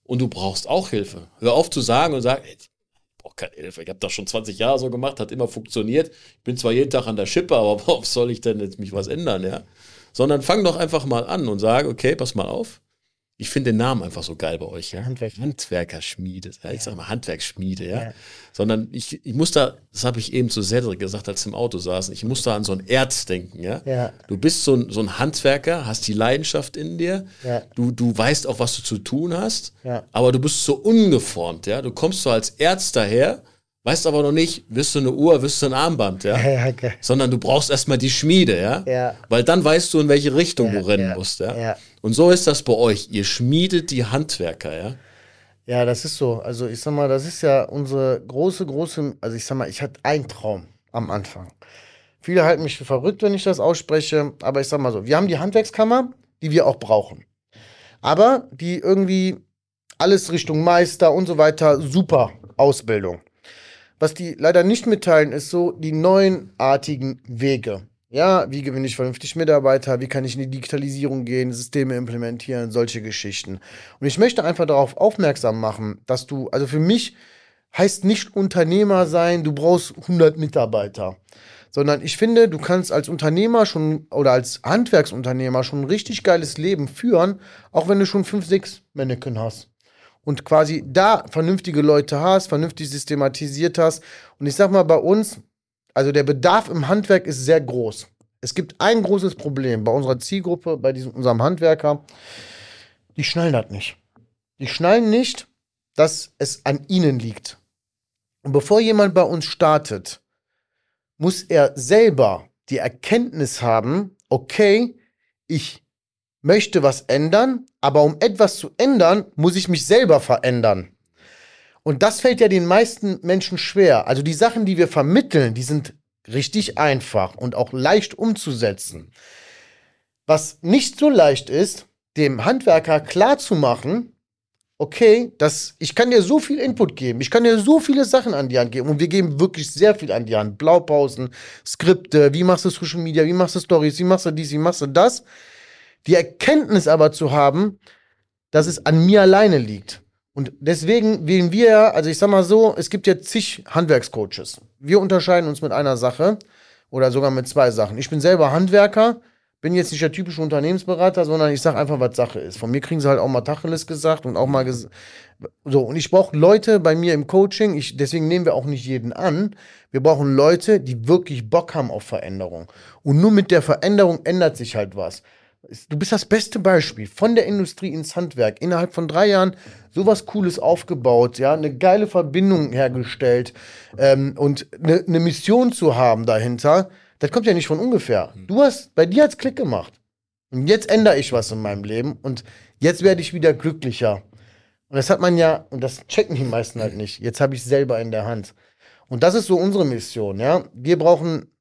und du brauchst auch Hilfe. Hör auf zu sagen und sag, ich brauche keine Hilfe. Ich habe das schon 20 Jahre so gemacht, hat immer funktioniert. Ich bin zwar jeden Tag an der Schippe, aber worauf soll ich denn jetzt mich was ändern, ja? sondern fang doch einfach mal an und sag, okay, pass mal auf. Ich finde den Namen einfach so geil bei euch, ja. Handwerk. Handwerkerschmiede. Ja, ich sag mal Handwerksschmiede, ja. Ja. Sondern ich, ich muss da, das habe ich eben zu Cedric gesagt, als wir im Auto saßen, ich muss da an so ein Erz denken, ja. Ja. Du bist so ein, so ein Handwerker, hast die Leidenschaft in dir, Ja. du, du weißt auch, was du zu tun hast, Ja. aber du bist so ungeformt, ja. Du kommst so als Erz daher, weißt aber noch nicht, wirst du eine Uhr, wirst du ein Armband, ja. Ja, geil. Sondern du brauchst erstmal die Schmiede, ja? Ja. Weil dann weißt du, in welche Richtung Ja, du rennen musst, ja. Und so ist das bei euch. Ihr schmiedet die Handwerker, ja? Ja, das ist so. Also ich sag mal, das ist ja unsere große, große, also ich sag mal, ich hatte einen Traum am Anfang. Viele halten mich für verrückt, wenn ich das ausspreche, aber ich sag mal so, wir haben die Handwerkskammer, die wir auch brauchen. Aber die irgendwie alles Richtung Meister und so weiter, super Ausbildung. Was die leider nicht mitteilen, ist so die neuartigen Wege. Ja, wie gewinne ich vernünftig Mitarbeiter? Wie kann ich in die Digitalisierung gehen, Systeme implementieren, solche Geschichten. Und ich möchte einfach darauf aufmerksam machen, dass du, also für mich heißt nicht Unternehmer sein, du brauchst 100 Mitarbeiter. Sondern ich finde, du kannst als Unternehmer schon oder als Handwerksunternehmer schon ein richtig geiles Leben führen, auch wenn du schon fünf, sechs Mannequin hast und quasi da vernünftige Leute hast, vernünftig systematisiert hast. Und ich sag mal, bei uns, also der Bedarf im Handwerk ist sehr groß. Es gibt ein großes Problem bei unserer Zielgruppe, bei diesem, unserem Handwerker. Die schnallen das nicht. Die schnallen nicht, dass es an ihnen liegt. Und bevor jemand bei uns startet, muss er selber die Erkenntnis haben, okay, ich möchte was ändern, aber um etwas zu ändern, muss ich mich selber verändern. Und das fällt ja den meisten Menschen schwer. Also die Sachen, die wir vermitteln, die sind richtig einfach und auch leicht umzusetzen. Was nicht so leicht ist, dem Handwerker klarzumachen, okay, das, ich kann dir so viel Input geben, ich kann dir so viele Sachen an die Hand geben und wir geben wirklich sehr viel an die Hand. Blaupausen, Skripte, wie machst du Social Media, wie machst du Stories, wie machst du dies, wie machst du das. Die Erkenntnis aber zu haben, dass es an mir alleine liegt. Und deswegen wählen wir ja, also ich sag mal so, es gibt ja zig Handwerkscoaches. Wir unterscheiden uns mit einer Sache oder sogar mit zwei Sachen. Ich bin selber Handwerker, bin jetzt nicht der typische Unternehmensberater, sondern ich sage einfach, was Sache ist. Von mir kriegen sie halt auch mal Tacheles gesagt und auch mal so. Und ich brauche Leute bei mir im Coaching, ich, deswegen nehmen wir auch nicht jeden an. Wir brauchen Leute, die wirklich Bock haben auf Veränderung. Und nur mit der Veränderung ändert sich halt was. Du bist das beste Beispiel von der Industrie ins Handwerk. Innerhalb von drei Jahren sowas Cooles aufgebaut, ja, eine geile Verbindung hergestellt ähm, und eine, eine Mission zu haben dahinter. Das kommt ja nicht von ungefähr. Du hast, bei dir hat's Klick gemacht. Und jetzt ändere ich was in meinem Leben und jetzt werde ich wieder glücklicher. Und das hat man ja, und das checken die meisten halt nicht. Jetzt habe ich selber in der Hand. Und das ist so unsere Mission, ja. Wir brauchen,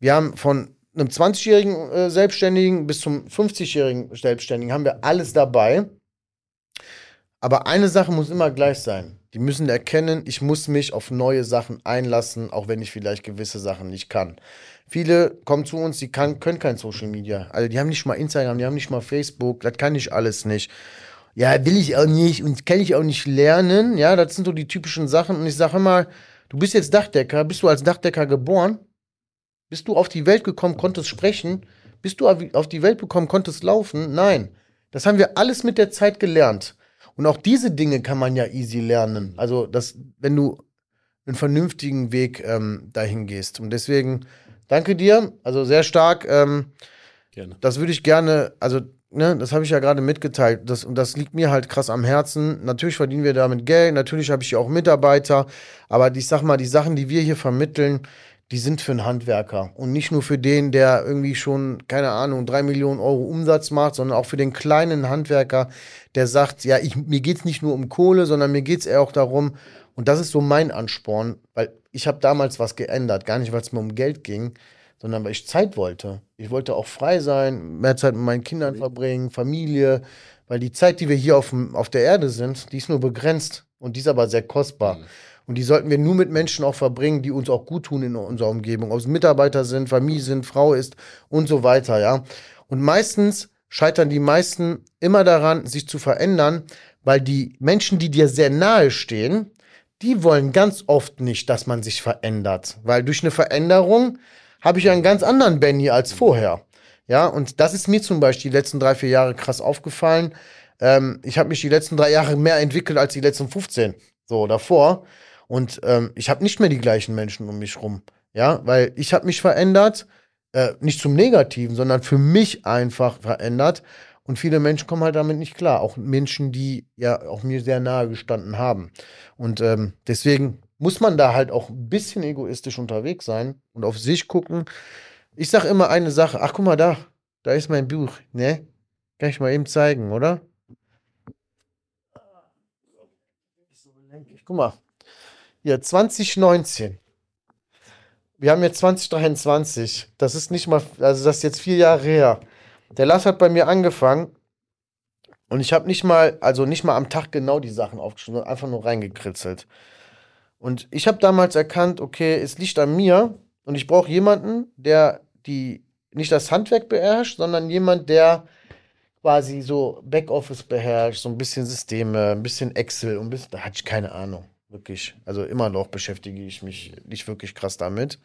wir haben von einem 20-jährigen äh, Selbstständigen bis zum 50-jährigen Selbstständigen haben wir alles dabei. Aber eine Sache muss immer gleich sein. Die müssen erkennen, ich muss mich auf neue Sachen einlassen, auch wenn ich vielleicht gewisse Sachen nicht kann. Viele kommen zu uns, die kann, können kein Social Media. Also die haben nicht mal Instagram, die haben nicht mal Facebook, das kann ich alles nicht. Ja, will ich auch nicht und kann ich auch nicht lernen. Ja, das sind so die typischen Sachen. Und ich sage immer, du bist jetzt Dachdecker, bist du als Dachdecker geboren? Bist du auf die Welt gekommen, konntest sprechen? Bist du auf die Welt gekommen, konntest laufen? Nein. Das haben wir alles mit der Zeit gelernt. Und auch diese Dinge kann man ja easy lernen. Also, das, wenn du einen vernünftigen Weg ähm, dahin gehst. Und deswegen danke dir. Also sehr stark. Ähm, Gerne. das würde ich gerne, also, ne, das habe ich ja gerade mitgeteilt. Das, und das liegt mir halt krass am Herzen. Natürlich verdienen wir damit Geld, natürlich habe ich ja auch Mitarbeiter, aber ich sag mal, die Sachen, die wir hier vermitteln, die sind für einen Handwerker und nicht nur für den, der irgendwie schon, keine Ahnung, drei Millionen Euro Umsatz macht, sondern auch für den kleinen Handwerker, der sagt, ja, ich, mir geht es nicht nur um Kohle, sondern mir geht es eher auch darum, und das ist so mein Ansporn, weil ich habe damals was geändert, gar nicht, weil es mir um Geld ging, sondern weil ich Zeit wollte. Ich wollte auch frei sein, mehr Zeit mit meinen Kindern verbringen, Familie, weil die Zeit, die wir hier auf, auf der Erde sind, die ist nur begrenzt und die ist aber sehr kostbar. Und die sollten wir nur mit Menschen auch verbringen, die uns auch gut tun in unserer Umgebung. Ob es Mitarbeiter sind, Familie sind, Frau ist und so weiter, ja. Und meistens scheitern die meisten immer daran, sich zu verändern, weil die Menschen, die dir sehr nahe stehen, die wollen ganz oft nicht, dass man sich verändert. Weil durch eine Veränderung habe ich einen ganz anderen Benny als vorher. Ja, und das ist mir zum Beispiel die letzten drei, vier Jahre krass aufgefallen. Ähm, ich habe mich die letzten drei Jahre mehr entwickelt als die letzten 15. So davor. Und ähm, ich habe nicht mehr die gleichen Menschen um mich rum. Ja, weil ich habe mich verändert, äh, nicht zum Negativen, sondern für mich einfach verändert. Und viele Menschen kommen halt damit nicht klar. Auch Menschen, die ja auch mir sehr nahe gestanden haben. Und ähm, deswegen muss man da halt auch ein bisschen egoistisch unterwegs sein und auf sich gucken. Ich sage immer eine Sache. Ach, guck mal da. Da ist mein Buch. Ne? Kann ich mal eben zeigen, oder? Guck mal. Hier, 2019. Wir haben jetzt 2023. Das ist nicht mal, also das ist jetzt vier Jahre her. Der Lass hat bei mir angefangen und ich habe nicht mal, also nicht mal am Tag genau die Sachen aufgeschrieben, sondern einfach nur reingekritzelt. Und ich habe damals erkannt, okay, es liegt an mir und ich brauche jemanden, der die nicht das Handwerk beherrscht, sondern jemand, der quasi so Backoffice beherrscht, so ein bisschen Systeme, ein bisschen Excel und ein da hatte ich keine Ahnung, wirklich. Also immer noch beschäftige ich mich nicht wirklich krass damit.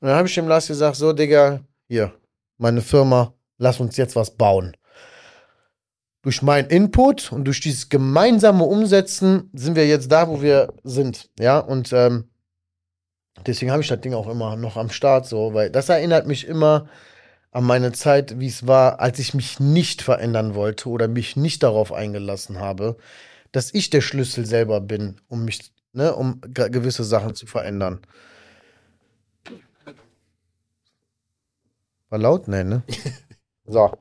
Und dann habe ich dem Lars gesagt, so Digga, hier, meine Firma, lass uns jetzt was bauen. Durch meinen Input und durch dieses gemeinsame Umsetzen sind wir jetzt da, wo wir sind. Ja, und ähm, deswegen habe ich das Ding auch immer noch am Start, so, weil das erinnert mich immer an meine Zeit, wie es war, als ich mich nicht verändern wollte oder mich nicht darauf eingelassen habe, dass ich der Schlüssel selber bin, um mich, ne, um gewisse Sachen zu verändern. War laut? Nee, ne? so.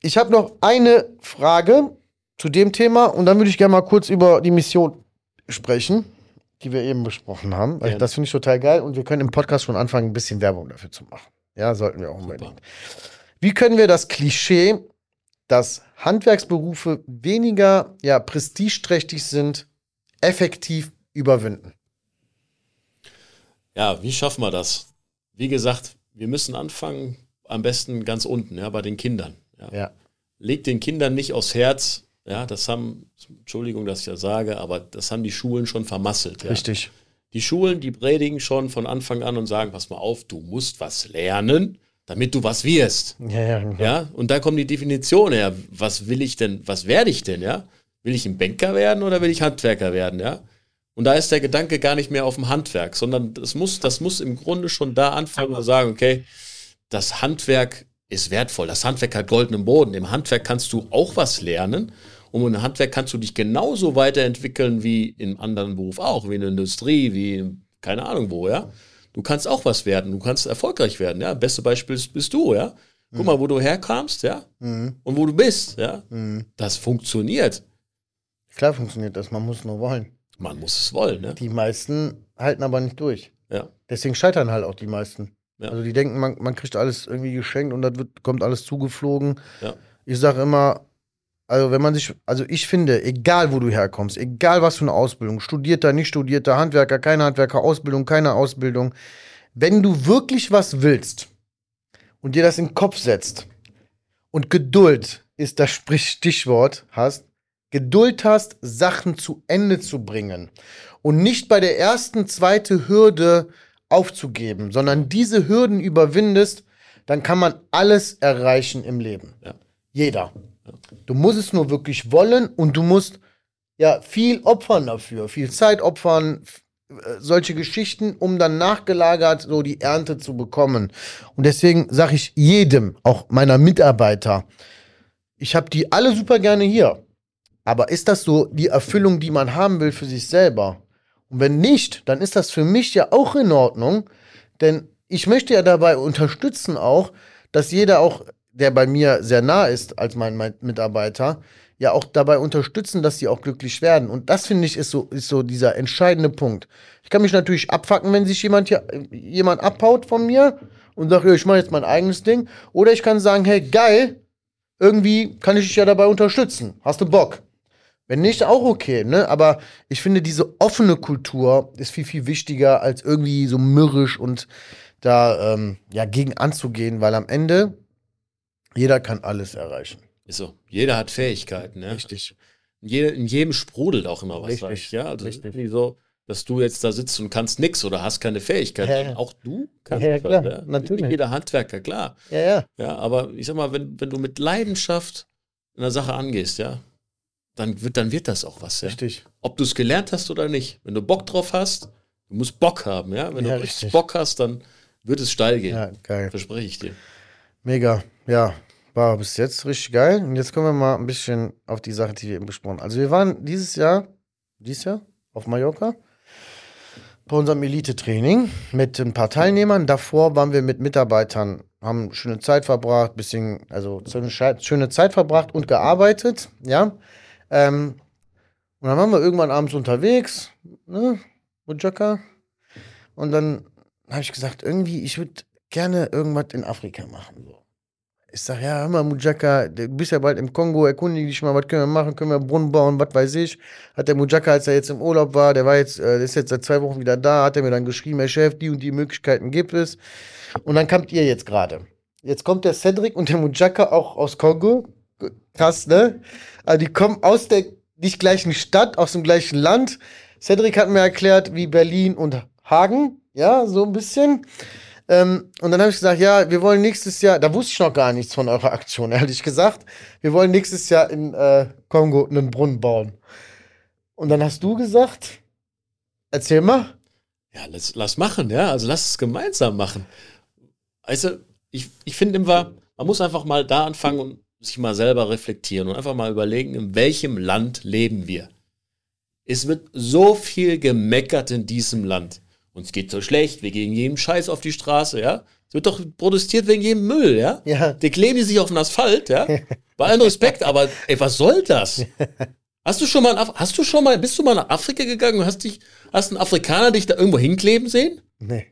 Ich habe noch eine Frage zu dem Thema und dann würde ich gerne mal kurz über die Mission sprechen die wir eben besprochen haben. Weil das finde ich total geil und wir können im Podcast schon anfangen, ein bisschen Werbung dafür zu machen. Ja, sollten wir auch unbedingt. Wie können wir das Klischee, dass Handwerksberufe weniger ja, prestigeträchtig sind, effektiv überwinden? Ja, wie schaffen wir das? Wie gesagt, wir müssen anfangen, am besten ganz unten, ja, bei den Kindern. Ja. ja. Legt den Kindern nicht aufs Herz, ja, das haben, Entschuldigung, dass ich das sage, aber das haben die Schulen schon vermasselt. Ja. Richtig. Die Schulen, die predigen schon von Anfang an und sagen, pass mal auf, du musst was lernen, damit du was wirst. Ja, ja, genau. ja, und da kommt die Definition her. Was will ich denn, was werde ich denn, ja? Will ich ein Banker werden oder will ich Handwerker werden, ja? Und da ist der Gedanke gar nicht mehr auf dem Handwerk, sondern das muss, das muss im Grunde schon da anfangen und sagen, okay, das Handwerk ist wertvoll. Das Handwerk hat goldenen Boden. Im Handwerk kannst du auch was lernen und im Handwerk kannst du dich genauso weiterentwickeln wie im anderen Beruf auch, wie in der Industrie, wie keine Ahnung wo, ja. Du kannst auch was werden, du kannst erfolgreich werden, ja. Beste Beispiel bist du, ja. Guck mhm. mal, wo du herkamst, ja. Mhm. Und wo du bist, ja. Mhm. Das funktioniert. Klar funktioniert das, man muss nur wollen. Man muss es wollen, ne? Die meisten halten aber nicht durch. Ja. Deswegen scheitern halt auch die meisten. Ja. Also die denken, man, man kriegt alles irgendwie geschenkt und dann wird, kommt alles zugeflogen. Ja. Ich sage immer, also wenn man sich, also ich finde, egal wo du herkommst, egal was für eine Ausbildung, studierter, nicht studierter, Handwerker, kein Handwerker, Ausbildung, keine Ausbildung, wenn du wirklich was willst und dir das in den Kopf setzt und Geduld ist das Stichwort hast, Geduld hast, Sachen zu Ende zu bringen und nicht bei der ersten, zweiten Hürde aufzugeben, sondern diese Hürden überwindest, dann kann man alles erreichen im Leben. Ja. Jeder. Du musst es nur wirklich wollen und du musst ja viel opfern dafür, viel Zeit opfern, äh, solche Geschichten, um dann nachgelagert so die Ernte zu bekommen. Und deswegen sage ich jedem, auch meiner Mitarbeiter, ich habe die alle super gerne hier. Aber ist das so die Erfüllung, die man haben will für sich selber? Und wenn nicht, dann ist das für mich ja auch in Ordnung, denn ich möchte ja dabei unterstützen auch, dass jeder auch der bei mir sehr nah ist als mein, mein Mitarbeiter, ja auch dabei unterstützen, dass sie auch glücklich werden. Und das finde ich ist so, ist so dieser entscheidende Punkt. Ich kann mich natürlich abfacken, wenn sich jemand hier, jemand abhaut von mir und sagt, ich mache jetzt mein eigenes Ding. Oder ich kann sagen, hey, geil, irgendwie kann ich dich ja dabei unterstützen. Hast du Bock? Wenn nicht, auch okay, ne? Aber ich finde, diese offene Kultur ist viel, viel wichtiger, als irgendwie so mürrisch und da ähm, ja gegen anzugehen, weil am Ende jeder kann alles erreichen. Ist so. Jeder hat Fähigkeiten, ne? Richtig. In, in jedem sprudelt auch immer was. Richtig. Ja, also Richtig. Ist so, dass du jetzt da sitzt und kannst nichts oder hast keine Fähigkeit. Ja. Auch du kannst Ja, ja, klar, ja. natürlich. Nicht jeder Handwerker, klar. Ja, ja. Ja, aber ich sag mal, wenn, wenn du mit Leidenschaft eine Sache angehst, ja, dann wird, dann wird das auch was, ja. Richtig. Ob du es gelernt hast oder nicht. Wenn du Bock drauf hast, du musst Bock haben, ja. Wenn Ja, du richtig. Bock hast, dann wird es steil gehen. Ja, geil. Verspreche ich dir. Mega. Ja, war bis jetzt richtig geil. Und jetzt kommen wir mal ein bisschen auf die Sache, die wir eben besprochen haben. Also wir waren dieses Jahr, dieses Jahr auf Mallorca bei unserem Elite-Training mit ein paar Teilnehmern. Davor waren wir mit Mitarbeitern, haben schöne Zeit verbracht, bisschen, also schöne Zeit verbracht und gearbeitet, ja. Ähm, und dann waren wir irgendwann abends unterwegs, ne, Mujaka. Und dann habe ich gesagt, irgendwie, ich würde gerne irgendwas in Afrika machen. So. Ich sag, ja, hör mal, Mujaka, du bist ja bald im Kongo, erkundige dich mal, was können wir machen, können wir Brunnen bauen, was weiß ich. Hat der Mujaka, als er jetzt im Urlaub war, der war jetzt, äh, ist jetzt seit zwei Wochen wieder da, hat er mir dann geschrieben, Herr Chef, die und die Möglichkeiten gibt es. Und dann kamt ihr jetzt gerade. Jetzt kommt der Cedric und der Mujaka auch aus Kongo. Krass, ne? Also die kommen aus der nicht gleichen Stadt, aus dem gleichen Land. Cedric hat mir erklärt, wie Berlin und Hagen, ja, so ein bisschen. Ähm, und dann habe ich gesagt, ja, wir wollen nächstes Jahr, da wusste ich noch gar nichts von eurer Aktion, ehrlich gesagt. Wir wollen nächstes Jahr in äh, Kongo einen Brunnen bauen. Und dann hast du gesagt, erzähl mal. Ja, lass, lass machen, ja. Also lass es gemeinsam machen. Du, ich, ich finde immer, man muss einfach mal da anfangen und sich mal selber reflektieren und einfach mal überlegen, in welchem Land leben wir. Es wird so viel gemeckert in diesem Land. Uns geht so schlecht, wir gehen jeden Scheiß auf die Straße, ja. Es wird doch protestiert wegen jedem Müll, ja. Ja. Die kleben die sich auf den Asphalt, ja. Bei allem Respekt, aber ey, was soll das? Hast du schon mal, hast du schon mal, bist du mal nach Afrika gegangen und hast dich, hast einen Afrikaner dich da irgendwo hinkleben sehen? Nee.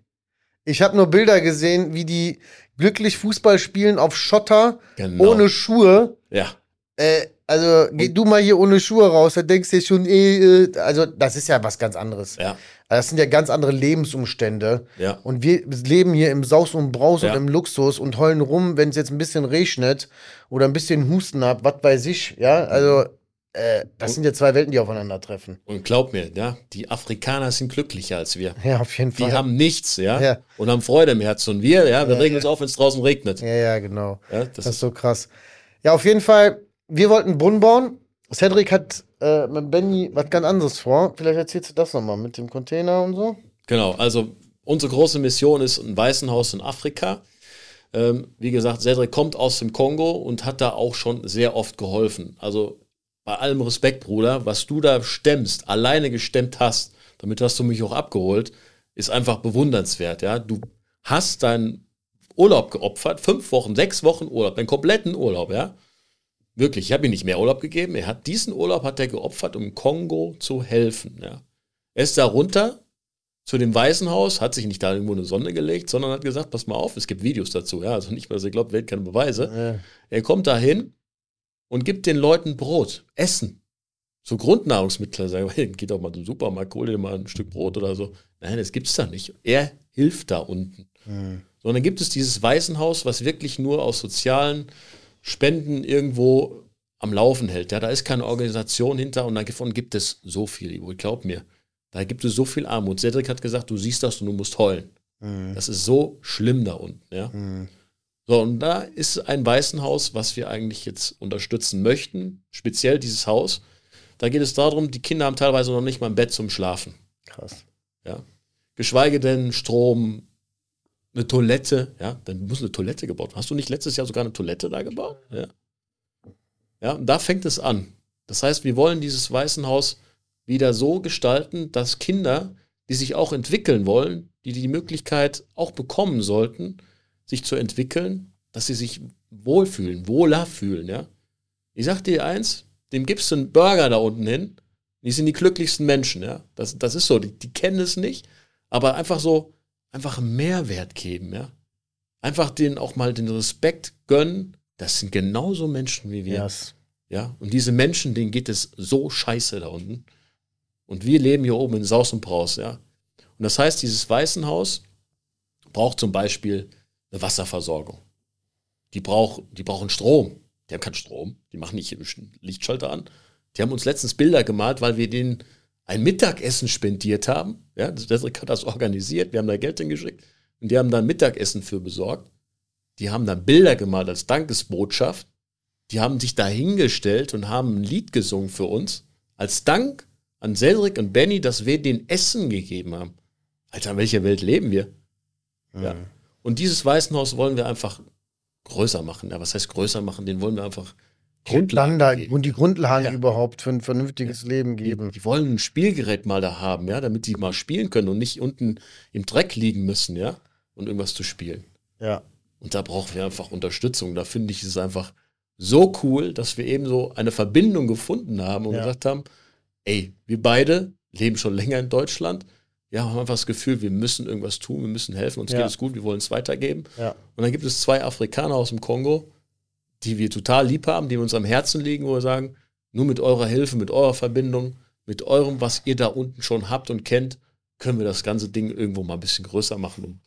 Ich habe nur Bilder gesehen, wie die glücklich Fußball spielen auf Schotter, Genau. ohne Schuhe. Ja. Äh, also geh du mal hier ohne Schuhe raus, da denkst du dir schon, eh, also das ist ja was ganz anderes. Ja. Das sind ja ganz andere Lebensumstände. Ja. Und wir leben hier im Saus und Braus Ja. und im Luxus und heulen rum, wenn es jetzt ein bisschen regnet oder ein bisschen Husten habt, was weiß ich, ja. Also, äh, das sind ja zwei Welten, die aufeinandertreffen. Und glaub mir, ja, die Afrikaner sind glücklicher als wir. Ja, auf jeden Die Fall. haben nichts, ja, Ja. und haben Freude im Herzen. Und wir, ja, wir regen uns auf, wenn es draußen regnet. ja, ja, genau. Ja, Das, das, ist ist so krass. Ja, auf jeden Fall, wir wollten einen Brunnen bauen. Cedric hat äh, mit Benny was ganz anderes vor. Vielleicht erzählst du das nochmal mit dem Container und so. genau. Also unsere große Mission ist ein Waisenhaus in Afrika. Ähm, wie gesagt, Cedric kommt aus dem Kongo und hat da auch schon sehr oft geholfen. Also bei allem Respekt, Bruder, was du da stemmst, alleine gestemmt hast, damit hast du mich auch abgeholt, ist einfach bewundernswert. Ja, du hast deinen Urlaub geopfert, fünf Wochen, sechs Wochen Urlaub, deinen kompletten Urlaub, ja. Wirklich, ich habe ihm nicht mehr Urlaub gegeben. Er hat diesen Urlaub hat er geopfert, um Kongo zu helfen. Ja. Er ist da runter zu dem Waisenhaus, hat sich nicht da irgendwo eine Sonne gelegt, sondern hat gesagt, pass mal auf, es gibt Videos dazu, ja, also nicht, weil ihr glaubt, Welt keine Beweise. Äh, Er kommt da hin und gibt den Leuten Brot, Essen. So Grundnahrungsmittel. Sagen wir, geht doch mal zum Supermarkt, hol dir mal ein Stück Brot oder so. Nein, das gibt's da nicht. Er hilft da unten. Sondern gibt es dieses Waisenhaus, was wirklich nur aus sozialen Spenden irgendwo am Laufen hält. Ja, da ist keine Organisation hinter und davon gibt es so viel, Ivo, glaub mir. Da gibt es so viel Armut. Cedric hat gesagt, du siehst das und du musst heulen. Das ist so schlimm da unten, ja. So, und da ist ein Waisenhaus, was wir eigentlich jetzt unterstützen möchten. Speziell dieses Haus. Da geht es darum, die Kinder haben teilweise noch nicht mal ein Bett zum Schlafen. krass. Ja. Geschweige denn Strom, eine Toilette, ja, dann muss eine Toilette gebaut werden. Hast du nicht letztes Jahr sogar eine Toilette da gebaut? Ja. Ja, und da fängt es an. Das heißt, wir wollen dieses Waisenhaus wieder so gestalten, dass Kinder, die sich auch entwickeln wollen, die die Möglichkeit auch bekommen sollten, sich zu entwickeln, dass sie sich wohlfühlen, wohler fühlen, ja. Ich sag dir eins, dem gibst du einen Burger da unten hin, die sind die glücklichsten Menschen, ja. Das, das ist so, die, die kennen es nicht, aber einfach so, einfach einen Mehrwert geben, ja. Einfach denen auch mal den Respekt gönnen, das sind genauso Menschen wie wir. Yes. Ja, und diese Menschen, denen geht es so scheiße da unten. Und wir leben hier oben in Saus und Braus, ja. Und das heißt, dieses Waisenhaus braucht zum Beispiel eine Wasserversorgung. Die, brauch, die brauchen Strom. Die haben keinen Strom. Die machen nicht Lichtschalter an. Die haben uns letztens Bilder gemalt, weil wir denen ein Mittagessen spendiert haben. Ja, das hat das organisiert, wir haben da Geld hingeschickt und die haben dann Mittagessen für besorgt. Die haben dann Bilder gemalt als Dankesbotschaft. Die haben sich da hingestellt und haben ein Lied gesungen für uns. Als Dank an Cedric und Benny, dass wir den Essen gegeben haben. Alter, in welcher Welt leben wir? Mhm. Ja. Und dieses Waisenhaus wollen wir einfach größer machen. Ja, was heißt größer machen? Den wollen wir einfach Grundlagen und die Grundlagen ja. überhaupt für ein vernünftiges ja. Leben geben. Die, die, wollen ein Spielgerät mal da haben, ja, damit die mal spielen können und nicht unten im Dreck liegen müssen, ja, und irgendwas zu spielen. Ja. Und da brauchen wir einfach Unterstützung. Da finde ich es einfach so cool, dass wir eben so eine Verbindung gefunden haben und ja. gesagt haben, ey, wir beide leben schon länger in Deutschland. Ja, haben einfach das Gefühl, wir müssen irgendwas tun, wir müssen helfen, uns geht es gut, wir wollen es weitergeben. Ja. Und dann gibt es zwei Afrikaner aus dem Kongo, die wir total lieb haben, die uns am Herzen liegen, wo wir sagen, nur mit eurer Hilfe, mit eurer Verbindung, mit eurem, was ihr da unten schon habt und kennt, können wir das ganze Ding irgendwo mal ein bisschen größer machen und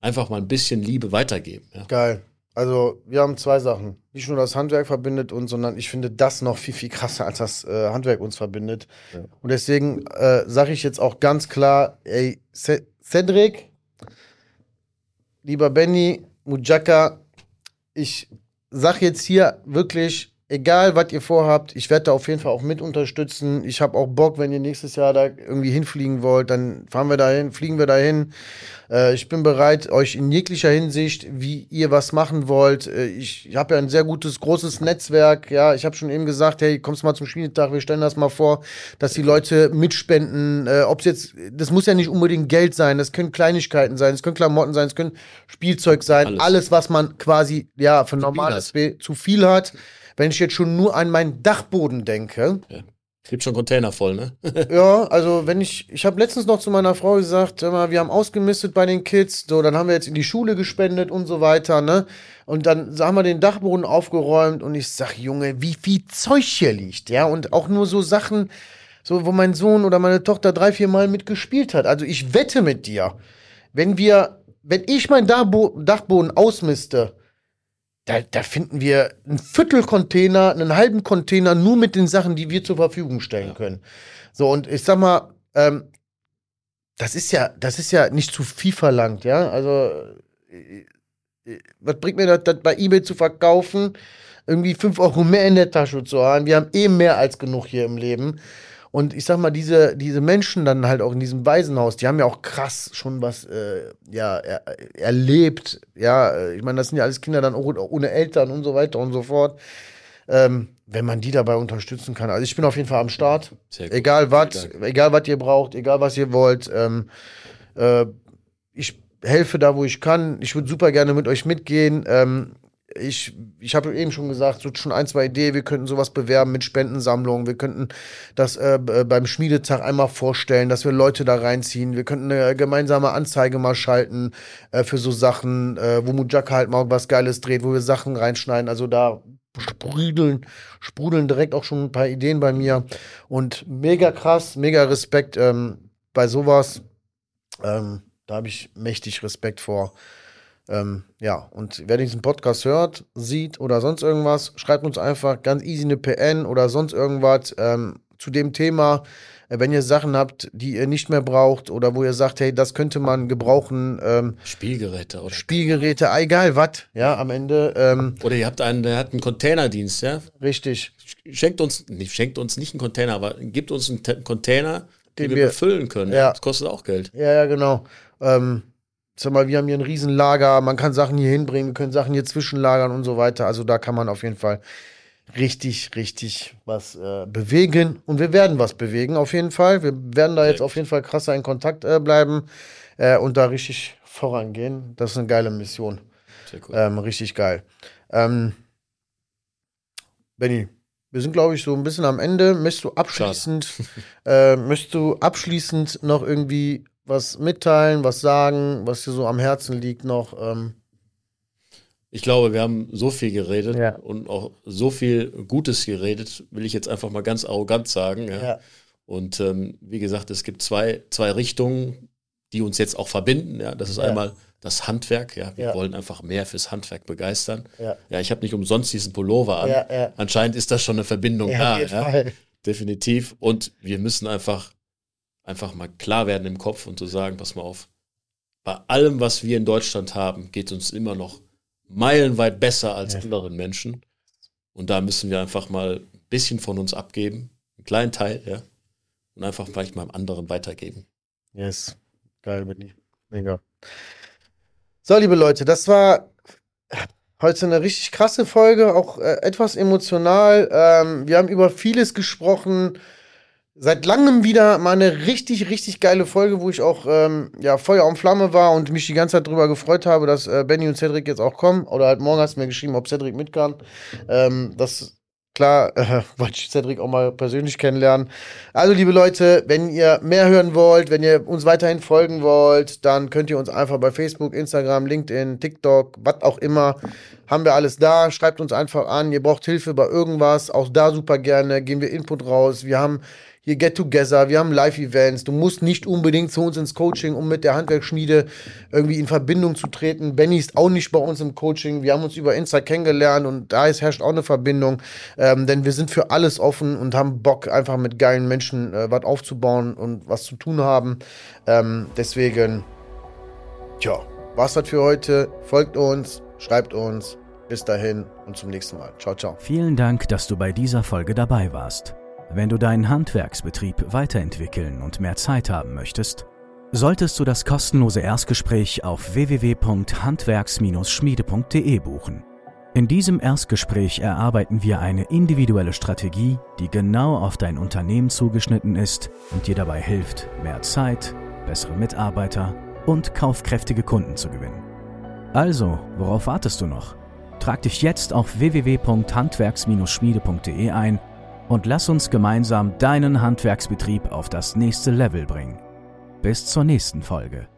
einfach mal ein bisschen Liebe weitergeben. Ja. Geil. Also wir haben zwei Sachen. Nicht nur das Handwerk verbindet uns, sondern ich finde das noch viel, viel krasser, als das äh, Handwerk uns verbindet. Ja. Und deswegen äh, sage ich jetzt auch ganz klar, ey, Cedric, lieber Benny, Mujaka, ich sag jetzt hier wirklich, egal was ihr vorhabt, ich werde da auf jeden Fall auch mit unterstützen. Ich habe auch Bock, wenn ihr nächstes Jahr da irgendwie hinfliegen wollt, dann fahren wir dahin, fliegen wir dahin. Äh, ich bin bereit, euch in jeglicher Hinsicht, wie ihr was machen wollt. Äh, ich, ich habe ja ein sehr gutes, großes Netzwerk. Ja, ich habe schon eben gesagt, hey, kommst mal zum Spieltag, wir stellen das mal vor, dass die Leute mitspenden. Äh, Ob es jetzt, das muss ja nicht unbedingt Geld sein, das können Kleinigkeiten sein, es können Klamotten sein, es können Spielzeug sein, alles, alles was man quasi ja für normales zu viel hat. Wenn ich jetzt schon nur an meinen Dachboden denke. Ja. Gibt schon Container voll, ne? ja, also wenn ich, ich habe letztens noch zu meiner Frau gesagt, mal, wir haben ausgemistet bei den Kids, so, dann haben wir jetzt in die Schule gespendet und so weiter, ne? Und dann haben wir den Dachboden aufgeräumt und ich sag, Junge, wie viel Zeug hier liegt, ja? Und auch nur so Sachen, so, wo mein Sohn oder meine Tochter drei, vier Mal mitgespielt hat. Also ich wette mit dir, wenn wir, wenn ich meinen Dachboden ausmiste, da, da finden wir einen Viertelcontainer, einen halben Container nur mit den Sachen, die wir zur Verfügung stellen ja. können. So, und ich sag mal, ähm, das ist ja, das ist ja nicht zu viel verlangt, ja. Also, äh, äh, was bringt mir das, das bei eBay zu verkaufen? Irgendwie fünf Euro mehr in der Tasche zu haben. Wir haben eh mehr als genug hier im Leben. Und ich sag mal, diese, diese Menschen dann halt auch in diesem Waisenhaus, die haben ja auch krass schon was äh, ja, er, erlebt. Ja, ich meine, das sind ja alles Kinder dann auch ohne Eltern und so weiter und so fort. Ähm, wenn man die dabei unterstützen kann. Also ich bin auf jeden Fall am Start. Egal was, egal was ihr braucht, egal was ihr wollt. Ähm, äh, ich helfe da, wo ich kann. Ich würde super gerne mit euch mitgehen. Ähm, ich, ich habe eben schon gesagt, so schon ein, zwei Ideen, wir könnten sowas bewerben mit Spendensammlungen, wir könnten das äh, äh, beim Schmiedetag einmal vorstellen, dass wir Leute da reinziehen, wir könnten eine gemeinsame Anzeige mal schalten äh, für so Sachen, äh, wo Mujaka halt mal was Geiles dreht, wo wir Sachen reinschneiden, also da sprudeln, sprudeln direkt auch schon ein paar Ideen bei mir. Und mega krass, mega Respekt ähm, bei sowas, ähm, da habe ich mächtig Respekt vor. Ähm, ja, und wer diesen Podcast hört, sieht oder sonst irgendwas, schreibt uns einfach ganz easy eine PN oder sonst irgendwas ähm, zu dem Thema. Äh, wenn ihr Sachen habt, die ihr nicht mehr braucht oder wo ihr sagt, hey, das könnte man gebrauchen. Ähm, Spielgeräte oder Spielgeräte, egal was, ja, am Ende. Ähm, oder ihr habt einen, der hat einen Containerdienst, ja? Richtig. Schenkt uns, nicht, schenkt uns nicht einen Container, aber gibt uns einen Container, den, den wir befüllen können. Ja. Das kostet auch Geld. Ja, ja, genau. Ähm, sag mal, wir haben hier ein Riesenlager, man kann Sachen hier hinbringen, wir können Sachen hier zwischenlagern und so weiter. Also da kann man auf jeden Fall richtig, richtig was äh, bewegen. Und wir werden was bewegen, auf jeden Fall. Wir werden da jetzt auf jeden Fall krasser in Kontakt äh, bleiben äh, und da richtig vorangehen. Das ist eine geile Mission. Sehr cool. Ähm, richtig geil. Ähm, Benny, wir sind, glaube ich, so ein bisschen am Ende. Möchtest du abschließend, äh, möchtest du abschließend noch irgendwie was mitteilen, was sagen, was dir so am Herzen liegt noch? Ähm? Ich glaube, wir haben so viel geredet ja. und auch so viel Gutes geredet, will ich jetzt einfach mal ganz arrogant sagen. Ja. ja. Und ähm, wie gesagt, es gibt zwei, zwei Richtungen, die uns jetzt auch verbinden. Ja. Das ist einmal das Handwerk. Ja, wir wollen einfach mehr fürs Handwerk begeistern. Ja, ich habe nicht umsonst diesen Pullover an. Anscheinend ist das schon eine Verbindung da. Ja, definitiv. Und wir müssen einfach einfach mal klar werden im Kopf und zu sagen, pass mal auf, bei allem, was wir in Deutschland haben, geht uns immer noch meilenweit besser als ja. anderen Menschen. Und da müssen wir einfach mal ein bisschen von uns abgeben, einen kleinen Teil, ja, und einfach vielleicht mal einem anderen weitergeben. Yes, geil bin ich. Mega. So, liebe Leute, das war heute eine richtig krasse Folge, auch äh, etwas emotional. Ähm, wir haben über vieles gesprochen seit langem wieder mal eine richtig, richtig geile Folge, wo ich auch ähm, ja, Feuer und Flamme war und mich die ganze Zeit darüber gefreut habe, dass äh, Benny und Cedric jetzt auch kommen. Oder halt morgen hast du mir geschrieben, ob Cedric mit kann. Ähm, das klar, äh, wollte ich Cedric auch mal persönlich kennenlernen. Also, liebe Leute, wenn ihr mehr hören wollt, wenn ihr uns weiterhin folgen wollt, dann könnt ihr uns einfach bei Facebook, Instagram, LinkedIn, TikTok, was auch immer, haben wir alles da. Schreibt uns einfach an. Ihr braucht Hilfe bei irgendwas, auch da super gerne. Gehen wir Input raus. Wir haben hier Get-Together, wir haben Live-Events. Du musst nicht unbedingt zu uns ins Coaching, um mit der Handwerksschmiede irgendwie in Verbindung zu treten. Benny ist auch nicht bei uns im Coaching. Wir haben uns über Insta kennengelernt und da ist, herrscht auch eine Verbindung. Ähm, denn wir sind für alles offen und haben Bock, einfach mit geilen Menschen äh, was aufzubauen und was zu tun haben. Ähm, deswegen, tja, was das für heute. Folgt uns, schreibt uns. Bis dahin und zum nächsten Mal. Ciao, ciao. Vielen Dank, dass du bei dieser Folge dabei warst. Wenn du deinen Handwerksbetrieb weiterentwickeln und mehr Zeit haben möchtest, solltest du das kostenlose Erstgespräch auf www.handwerks-schmiede.de buchen. In diesem Erstgespräch erarbeiten wir eine individuelle Strategie, die genau auf dein Unternehmen zugeschnitten ist und dir dabei hilft, mehr Zeit, bessere Mitarbeiter und kaufkräftige Kunden zu gewinnen. Also, worauf wartest du noch? Trag dich jetzt auf www.handwerks-schmiede.de ein und lass uns gemeinsam deinen Handwerksbetrieb auf das nächste Level bringen. Bis zur nächsten Folge.